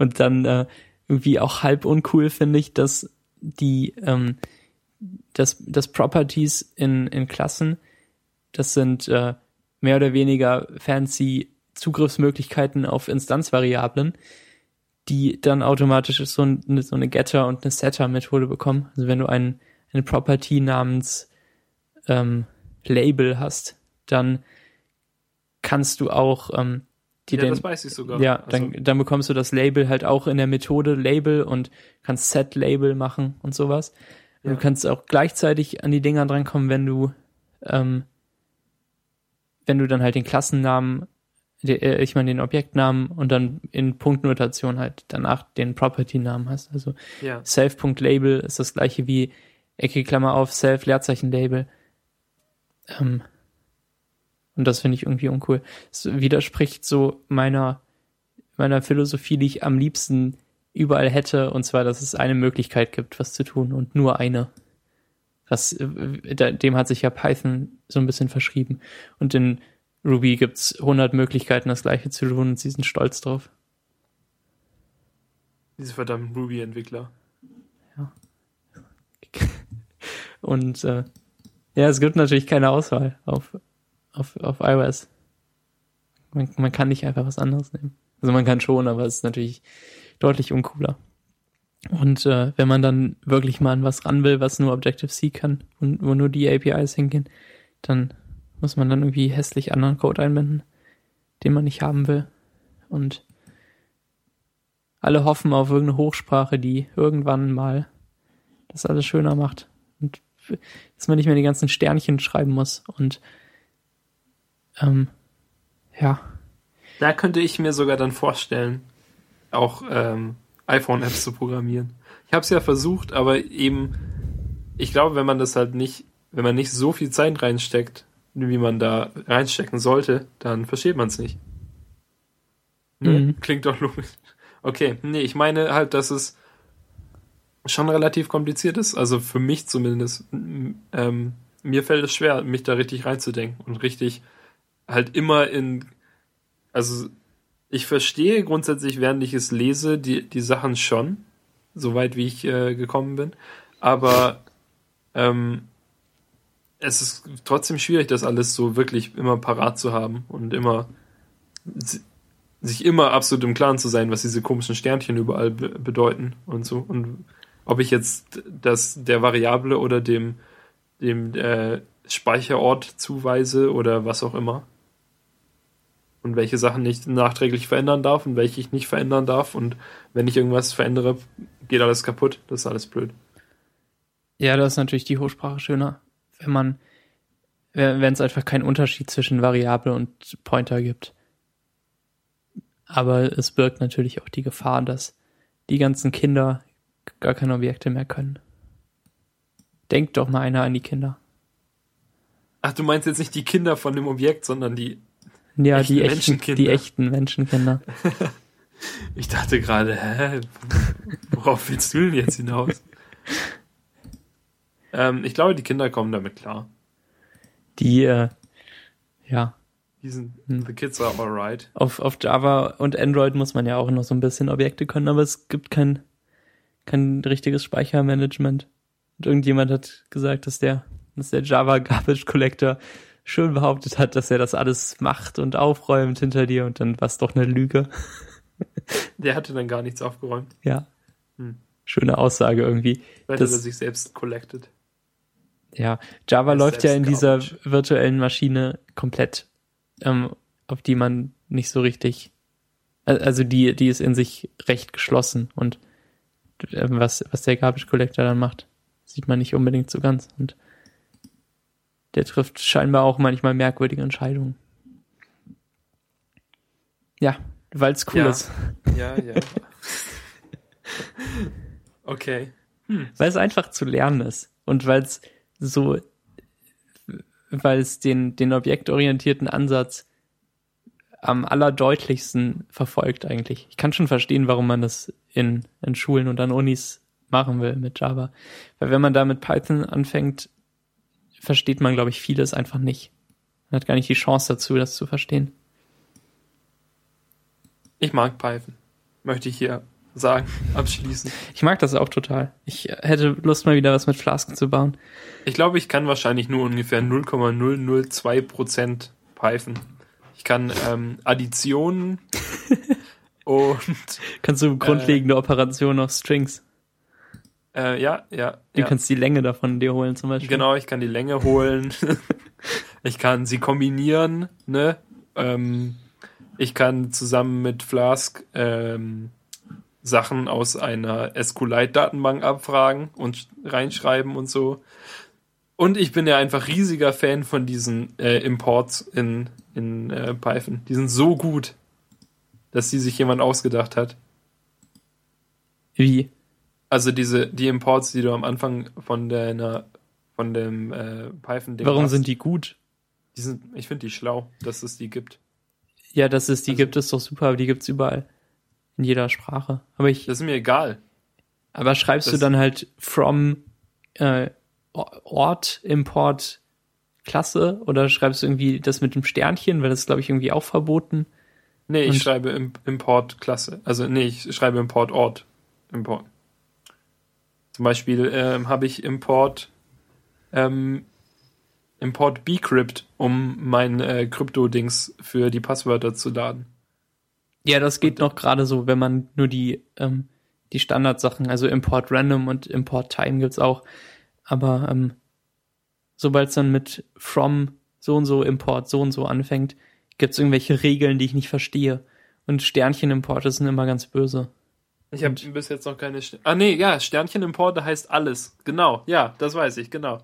[SPEAKER 2] Und dann äh, irgendwie auch halb uncool finde ich, dass die ähm, das, das Properties in, in Klassen, das sind äh, mehr oder weniger fancy Zugriffsmöglichkeiten auf Instanzvariablen, die dann automatisch so, eine, so eine Getter- und eine Setter-Methode bekommen. Also wenn du ein, eine Property namens ähm, Label hast, dann kannst du auch ähm, die
[SPEAKER 1] ja,
[SPEAKER 2] den,
[SPEAKER 1] das weiß ich sogar.
[SPEAKER 2] ja,
[SPEAKER 1] Also,
[SPEAKER 2] dann, dann bekommst du das Label halt auch in der Methode Label und kannst Set Label machen und sowas. Und
[SPEAKER 1] Ja.
[SPEAKER 2] Du kannst auch gleichzeitig an die Dinger drankommen, wenn du, ähm, wenn du dann halt den Klassennamen, ich meine den Objektnamen und dann in Punktnotation halt danach den Property-Namen hast. Also
[SPEAKER 1] ja.
[SPEAKER 2] Self.Label ist das gleiche wie Ecke Klammer auf Self Leerzeichen Label. Ähm, und das finde ich irgendwie uncool. Es widerspricht so meiner meiner Philosophie, die ich am liebsten überall hätte, und zwar, dass es eine Möglichkeit gibt, was zu tun und nur eine. Das, äh, dem hat sich ja Python so ein bisschen verschrieben. Und in Ruby gibt's 100 Möglichkeiten, das gleiche zu tun und sie sind stolz drauf.
[SPEAKER 1] Diese verdammten Ruby-Entwickler.
[SPEAKER 2] Ja. Und äh, ja, es gibt natürlich keine Auswahl auf, auf, auf iOS. Man, man kann nicht einfach was anderes nehmen. Also man kann schon, aber es ist natürlich deutlich uncooler. Und äh, wenn man dann wirklich mal an was ran will, was nur Objective-C kann und wo nur die APIs hingehen, dann muss man dann irgendwie hässlich anderen Code einbinden, den man nicht haben will. Und alle hoffen auf irgendeine Hochsprache, die irgendwann mal das alles schöner macht. Und dass man nicht mehr die ganzen Sternchen schreiben muss. Und ähm, ja.
[SPEAKER 1] Da könnte ich mir sogar dann vorstellen, auch ähm, iPhone-Apps zu programmieren. Ich habe es ja versucht, aber eben, ich glaube, wenn man das halt nicht, wenn man nicht so viel Zeit reinsteckt, wie man da reinstecken sollte, dann versteht man es nicht. Ne? Mhm. Klingt doch logisch. Okay, nee, ich meine halt, dass es schon relativ kompliziert ist. Also für mich zumindest. Ähm, mir fällt es schwer, mich da richtig reinzudenken und richtig halt immer in. Also ich verstehe grundsätzlich, während ich es lese, die, die Sachen schon, soweit wie ich äh, gekommen bin. Aber ähm, es ist trotzdem schwierig, das alles so wirklich immer parat zu haben und immer sich immer absolut im Klaren zu sein, was diese komischen Sternchen überall be bedeuten und so. Und ob ich jetzt das der Variable oder dem, dem äh, Speicherort zuweise oder was auch immer. Und welche Sachen ich nachträglich verändern darf und welche ich nicht verändern darf. Und wenn ich irgendwas verändere, geht alles kaputt. Das ist alles blöd.
[SPEAKER 2] Ja, das ist natürlich die Hochsprache schöner, wenn man, wenn es einfach keinen Unterschied zwischen Variable und Pointer gibt. Aber es birgt natürlich auch die Gefahr, dass die ganzen Kinder gar keine Objekte mehr können. Denkt doch mal einer an die Kinder.
[SPEAKER 1] Ach, du meinst jetzt nicht die Kinder von dem Objekt, sondern die
[SPEAKER 2] ja, echten die echten, die echten Menschenkinder.
[SPEAKER 1] ich dachte gerade, hä, worauf willst du denn jetzt hinaus? ähm, ich glaube, die Kinder kommen damit klar.
[SPEAKER 2] Die, äh, ja,
[SPEAKER 1] die sind, hm. the kids are alright.
[SPEAKER 2] Auf, auf Java und Android muss man ja auch noch so ein bisschen Objekte können, aber es gibt kein, kein richtiges Speichermanagement. Und irgendjemand hat gesagt, dass der, dass der Java Garbage Collector schön behauptet hat, dass er das alles macht und aufräumt hinter dir und dann war es doch eine Lüge.
[SPEAKER 1] Der hatte dann gar nichts aufgeräumt.
[SPEAKER 2] Ja. Hm. Schöne Aussage irgendwie.
[SPEAKER 1] Weil er sich selbst collected.
[SPEAKER 2] Ja, Java läuft ja in dieser virtuellen Maschine komplett ähm, auf die man nicht so richtig, also die, die ist in sich recht geschlossen und äh, was, was der Garbage Collector dann macht, sieht man nicht unbedingt so ganz und der trifft scheinbar auch manchmal merkwürdige Entscheidungen. Ja, weil es cool
[SPEAKER 1] ja.
[SPEAKER 2] ist.
[SPEAKER 1] Ja, ja. okay.
[SPEAKER 2] Hm. Weil es einfach zu lernen ist und weil es so weil es den, den objektorientierten Ansatz am allerdeutlichsten verfolgt eigentlich. Ich kann schon verstehen, warum man das in, in Schulen und an Unis machen will mit Java. Weil wenn man da mit Python anfängt, versteht man, glaube ich, vieles einfach nicht. Man hat gar nicht die Chance dazu, das zu verstehen.
[SPEAKER 1] Ich mag Python. Möchte ich hier sagen, abschließen.
[SPEAKER 2] Ich mag das auch total. Ich hätte Lust mal wieder was mit Flask zu bauen.
[SPEAKER 1] Ich glaube, ich kann wahrscheinlich nur ungefähr 0,002% Python. Ich kann ähm, Additionen und
[SPEAKER 2] kannst du grundlegende äh, Operationen auf Strings.
[SPEAKER 1] Äh, ja, ja.
[SPEAKER 2] Du
[SPEAKER 1] ja.
[SPEAKER 2] kannst die Länge davon dir holen zum Beispiel.
[SPEAKER 1] Genau, ich kann die Länge holen. ich kann sie kombinieren, ne? Ähm, ich kann zusammen mit Flask ähm, Sachen aus einer SQLite-Datenbank abfragen und reinschreiben und so. Und ich bin ja einfach riesiger Fan von diesen äh, Imports in, in äh, Python. Die sind so gut, dass die sich jemand ausgedacht hat.
[SPEAKER 2] Wie?
[SPEAKER 1] Also diese, die Imports, die du am Anfang von deiner, von dem äh, python
[SPEAKER 2] Warum hast, sind die gut?
[SPEAKER 1] Die sind, ich finde die schlau, dass es die gibt.
[SPEAKER 2] Ja, dass es die also, gibt, ist doch super, aber die gibt's überall. In jeder Sprache. Aber ich,
[SPEAKER 1] Das ist mir egal.
[SPEAKER 2] aber schreibst du
[SPEAKER 1] das-
[SPEAKER 2] dann halt from äh, Ort, Import, Klasse oder schreibst du irgendwie das mit dem Sternchen, weil das ist, glaube ich, irgendwie auch verboten.
[SPEAKER 1] Nee, ich
[SPEAKER 2] Und-
[SPEAKER 1] schreibe im Import Klasse. Also nee, ich schreibe Import Ort. Import. Zum Beispiel ähm, habe ich Import ähm, Import bcrypt, um mein äh, Krypto-Dings für die Passwörter zu laden.
[SPEAKER 2] Ja, das geht noch gerade so, wenn man nur die, ähm, die Standardsachen, also Import Random und Import Time gibt's auch. Aber ähm, sobald es dann mit from so und so Import so und so anfängt, gibt's irgendwelche Regeln, die ich nicht verstehe. Und Sternchen-Importe sind immer ganz böse.
[SPEAKER 1] Ich habe bis jetzt noch keine. Ster ah nee, ja, Sternchen-Import heißt alles. Genau, ja, das weiß ich, genau.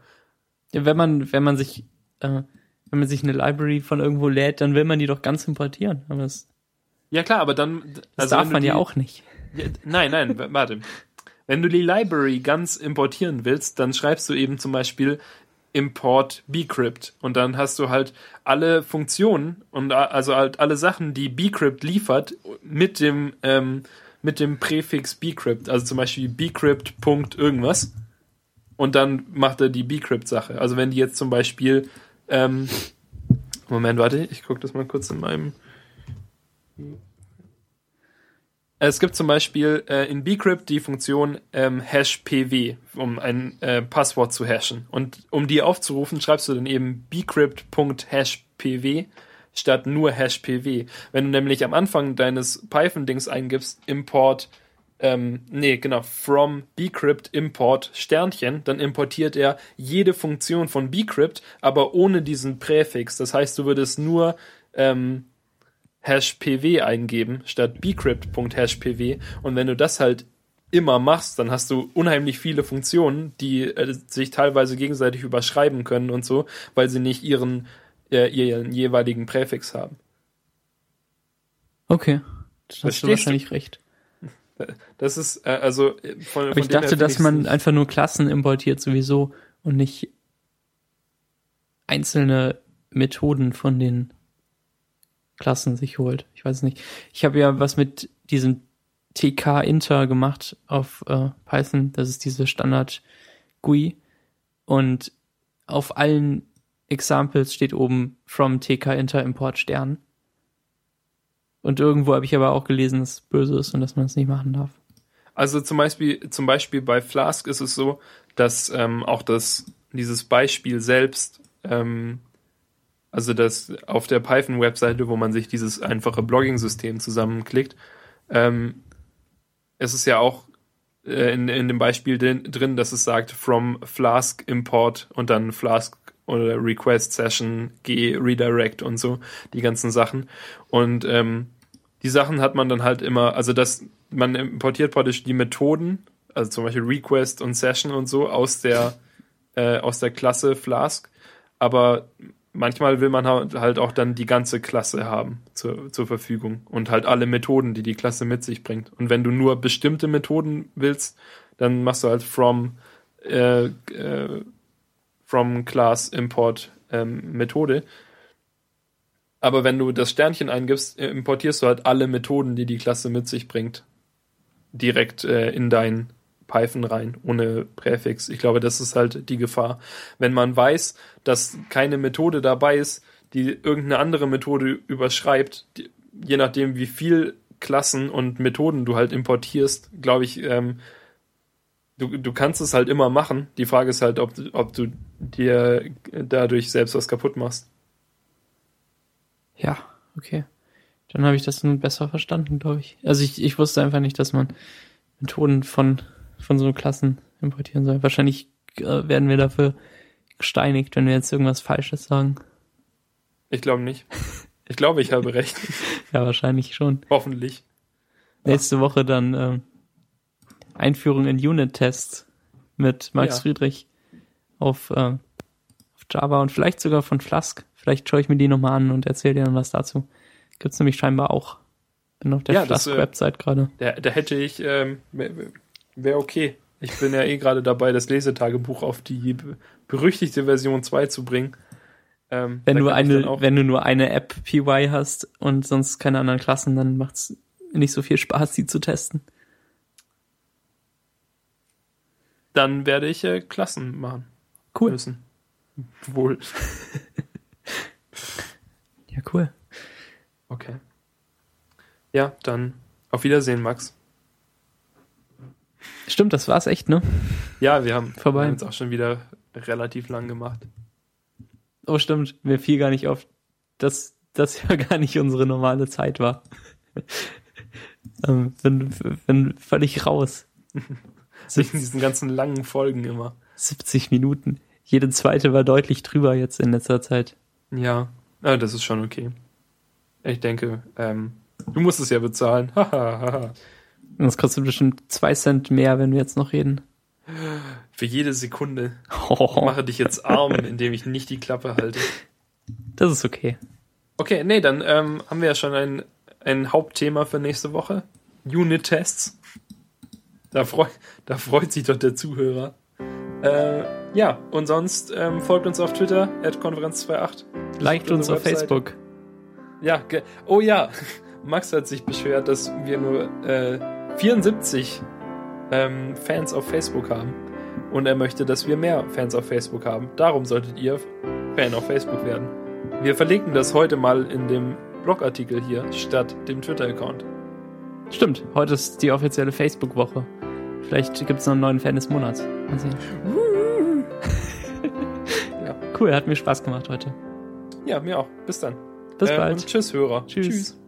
[SPEAKER 2] Ja, wenn man, wenn man sich, äh, wenn man sich eine Library von irgendwo lädt, dann will man die doch ganz importieren. Aber das,
[SPEAKER 1] Ja klar, aber dann.
[SPEAKER 2] das
[SPEAKER 1] also
[SPEAKER 2] darf
[SPEAKER 1] wenn du
[SPEAKER 2] man ja
[SPEAKER 1] die-
[SPEAKER 2] auch nicht.
[SPEAKER 1] Ja, Nein, nein, warte. Wenn du die Library ganz importieren willst, dann schreibst du eben zum Beispiel import bcrypt und dann hast du halt alle Funktionen und also halt alle Sachen, die bcrypt liefert mit dem ähm, mit dem Präfix bcrypt, also zum Beispiel bcrypt Punkt irgendwas und dann macht er die bcrypt Sache. Also wenn die jetzt zum Beispiel ähm, Moment, warte, ich gucke das mal kurz in meinem es gibt zum Beispiel äh, in bcrypt die Funktion ähm, hashpw, um ein äh, Passwort zu hashen. Und um die aufzurufen, schreibst du dann eben bcrypt.hashpw statt nur hashpw. Wenn du nämlich am Anfang deines Python-Dings eingibst, import, ähm, nee, genau, from bcrypt import Sternchen, dann importiert er jede Funktion von bcrypt, aber ohne diesen Präfix. Das heißt, du würdest nur ähm, hashpw eingeben statt bcrypt.hashpw und wenn du das halt immer machst, dann hast du unheimlich viele Funktionen, die äh, sich teilweise gegenseitig überschreiben können und so, weil sie nicht ihren, äh, ihren jeweiligen Präfix haben.
[SPEAKER 2] Okay. Das hast du
[SPEAKER 1] du?
[SPEAKER 2] wahrscheinlich recht.
[SPEAKER 1] Das ist äh, also äh, von,
[SPEAKER 2] Aber
[SPEAKER 1] von
[SPEAKER 2] ich dachte, dass man einfach nur Klassen importiert sowieso und nicht einzelne Methoden von den Klassen sich holt. Ich weiß nicht. Ich habe ja was mit diesem TK-Inter gemacht auf äh, Python. Das ist diese Standard GUI. Und auf allen Examples steht oben from TK-Inter Import Stern. Und irgendwo habe ich aber auch gelesen, dass es böse ist und dass man es nicht machen darf.
[SPEAKER 1] Also zum Beispiel, zum Beispiel bei Flask ist es so, dass ähm, auch das, dieses Beispiel selbst, ähm, also das auf der Python-Webseite, wo man sich dieses einfache Blogging-System zusammenklickt, ähm, es ist ja auch äh, in, in dem Beispiel drin, drin, dass es sagt from Flask Import und dann Flask oder Request Session G Redirect und so, die ganzen Sachen. Und ähm, die Sachen hat man dann halt immer, also das, man importiert praktisch die Methoden, also zum Beispiel Request und Session und so aus der, äh, aus der Klasse Flask, aber manchmal will man halt auch dann die ganze Klasse haben zur, zur Verfügung und halt alle Methoden, die die Klasse mit sich bringt. Und wenn du nur bestimmte Methoden willst, dann machst du halt from, äh, äh, from Class Import ähm, Methode. Aber wenn du das Sternchen eingibst, importierst du halt alle Methoden, die die Klasse mit sich bringt, direkt äh, in dein Python rein, ohne Präfix. Ich glaube, das ist halt die Gefahr. Wenn man weiß, dass keine Methode dabei ist, die irgendeine andere Methode überschreibt, je nachdem, wie viel Klassen und Methoden du halt importierst, glaube ich, ähm, du, du kannst es halt immer machen. Die Frage ist halt, ob, du- ob du dir dadurch selbst was kaputt machst.
[SPEAKER 2] Ja, okay. Dann habe ich das nun besser verstanden, glaube ich. Also ich, ich wusste einfach nicht, dass man Methoden von, von so Klassen importieren soll. Wahrscheinlich äh, werden wir dafür gesteinigt, wenn wir jetzt irgendwas Falsches sagen.
[SPEAKER 1] Ich glaube nicht. Ich glaube, ich habe recht.
[SPEAKER 2] Ja, wahrscheinlich schon.
[SPEAKER 1] Hoffentlich.
[SPEAKER 2] Nächste Woche dann ähm, Einführung in Unit-Tests mit Max
[SPEAKER 1] Ja.
[SPEAKER 2] Friedrich auf, äh, auf Java und vielleicht sogar von Flask. Vielleicht schaue ich mir die nochmal an und erzähle dir dann was dazu. Gibt's nämlich scheinbar auch. Bin auf der
[SPEAKER 1] Ja, das, äh,
[SPEAKER 2] Flask-Website gerade.
[SPEAKER 1] Da, da hätte ich, ähm, wäre okay. Ich bin ja eh gerade dabei, das Lesetagebuch auf die be- berüchtigte Version 2 zu bringen. Ähm,
[SPEAKER 2] Wenn du eine, wenn du nur eine App PY hast und sonst keine anderen Klassen, dann macht's nicht so viel Spaß, die zu testen.
[SPEAKER 1] Dann werde ich äh, Klassen machen
[SPEAKER 2] Cool.
[SPEAKER 1] müssen. Wohl.
[SPEAKER 2] Ja, cool.
[SPEAKER 1] Okay. Ja, dann auf Wiedersehen, Max.
[SPEAKER 2] Stimmt, das war's echt, ne?
[SPEAKER 1] Ja, wir haben,
[SPEAKER 2] Vorbei.
[SPEAKER 1] jetzt auch schon wieder relativ lang gemacht.
[SPEAKER 2] Oh, stimmt. Mir fiel gar nicht auf, dass das ja gar nicht unsere normale Zeit war. ähm, bin, bin völlig raus.
[SPEAKER 1] Wegen diesen ganzen langen Folgen immer.
[SPEAKER 2] 70 Minuten. Jede zweite war deutlich drüber jetzt in letzter Zeit.
[SPEAKER 1] Ja, ja das ist schon okay. Ich denke, ähm, du musst es ja bezahlen.
[SPEAKER 2] Das kostet bestimmt zwei Cent mehr, wenn wir jetzt noch reden.
[SPEAKER 1] Für jede Sekunde.
[SPEAKER 2] Oh,
[SPEAKER 1] mache dich jetzt arm, indem ich nicht die Klappe halte.
[SPEAKER 2] das ist okay.
[SPEAKER 1] Okay, nee, dann ähm, haben wir ja schon ein, ein Hauptthema für nächste Woche. Unit-Tests. Da, freu, da freut sich doch der Zuhörer. Äh, ja, und sonst ähm, folgt uns auf Twitter, konferenz28.
[SPEAKER 2] Liked uns auf
[SPEAKER 1] Webseite.
[SPEAKER 2] Facebook.
[SPEAKER 1] Ja, ge- oh ja, Max hat sich beschwert, dass wir nur äh, 74 ähm, Fans auf Facebook haben. Und er möchte, dass wir mehr Fans auf Facebook haben. Darum solltet ihr Fan auf Facebook werden. Wir verlinken das heute mal in dem Blogartikel hier statt dem Twitter-Account.
[SPEAKER 2] Stimmt, heute ist die offizielle Facebook-Woche. Vielleicht gibt's noch einen neuen Fan des Monats. Mal sehen.
[SPEAKER 1] Ja.
[SPEAKER 2] Cool, hat mir Spaß gemacht heute.
[SPEAKER 1] Ja, mir auch. Bis dann.
[SPEAKER 2] Bis
[SPEAKER 1] Äh,
[SPEAKER 2] bald.
[SPEAKER 1] Und tschüss, Hörer.
[SPEAKER 2] Tschüss.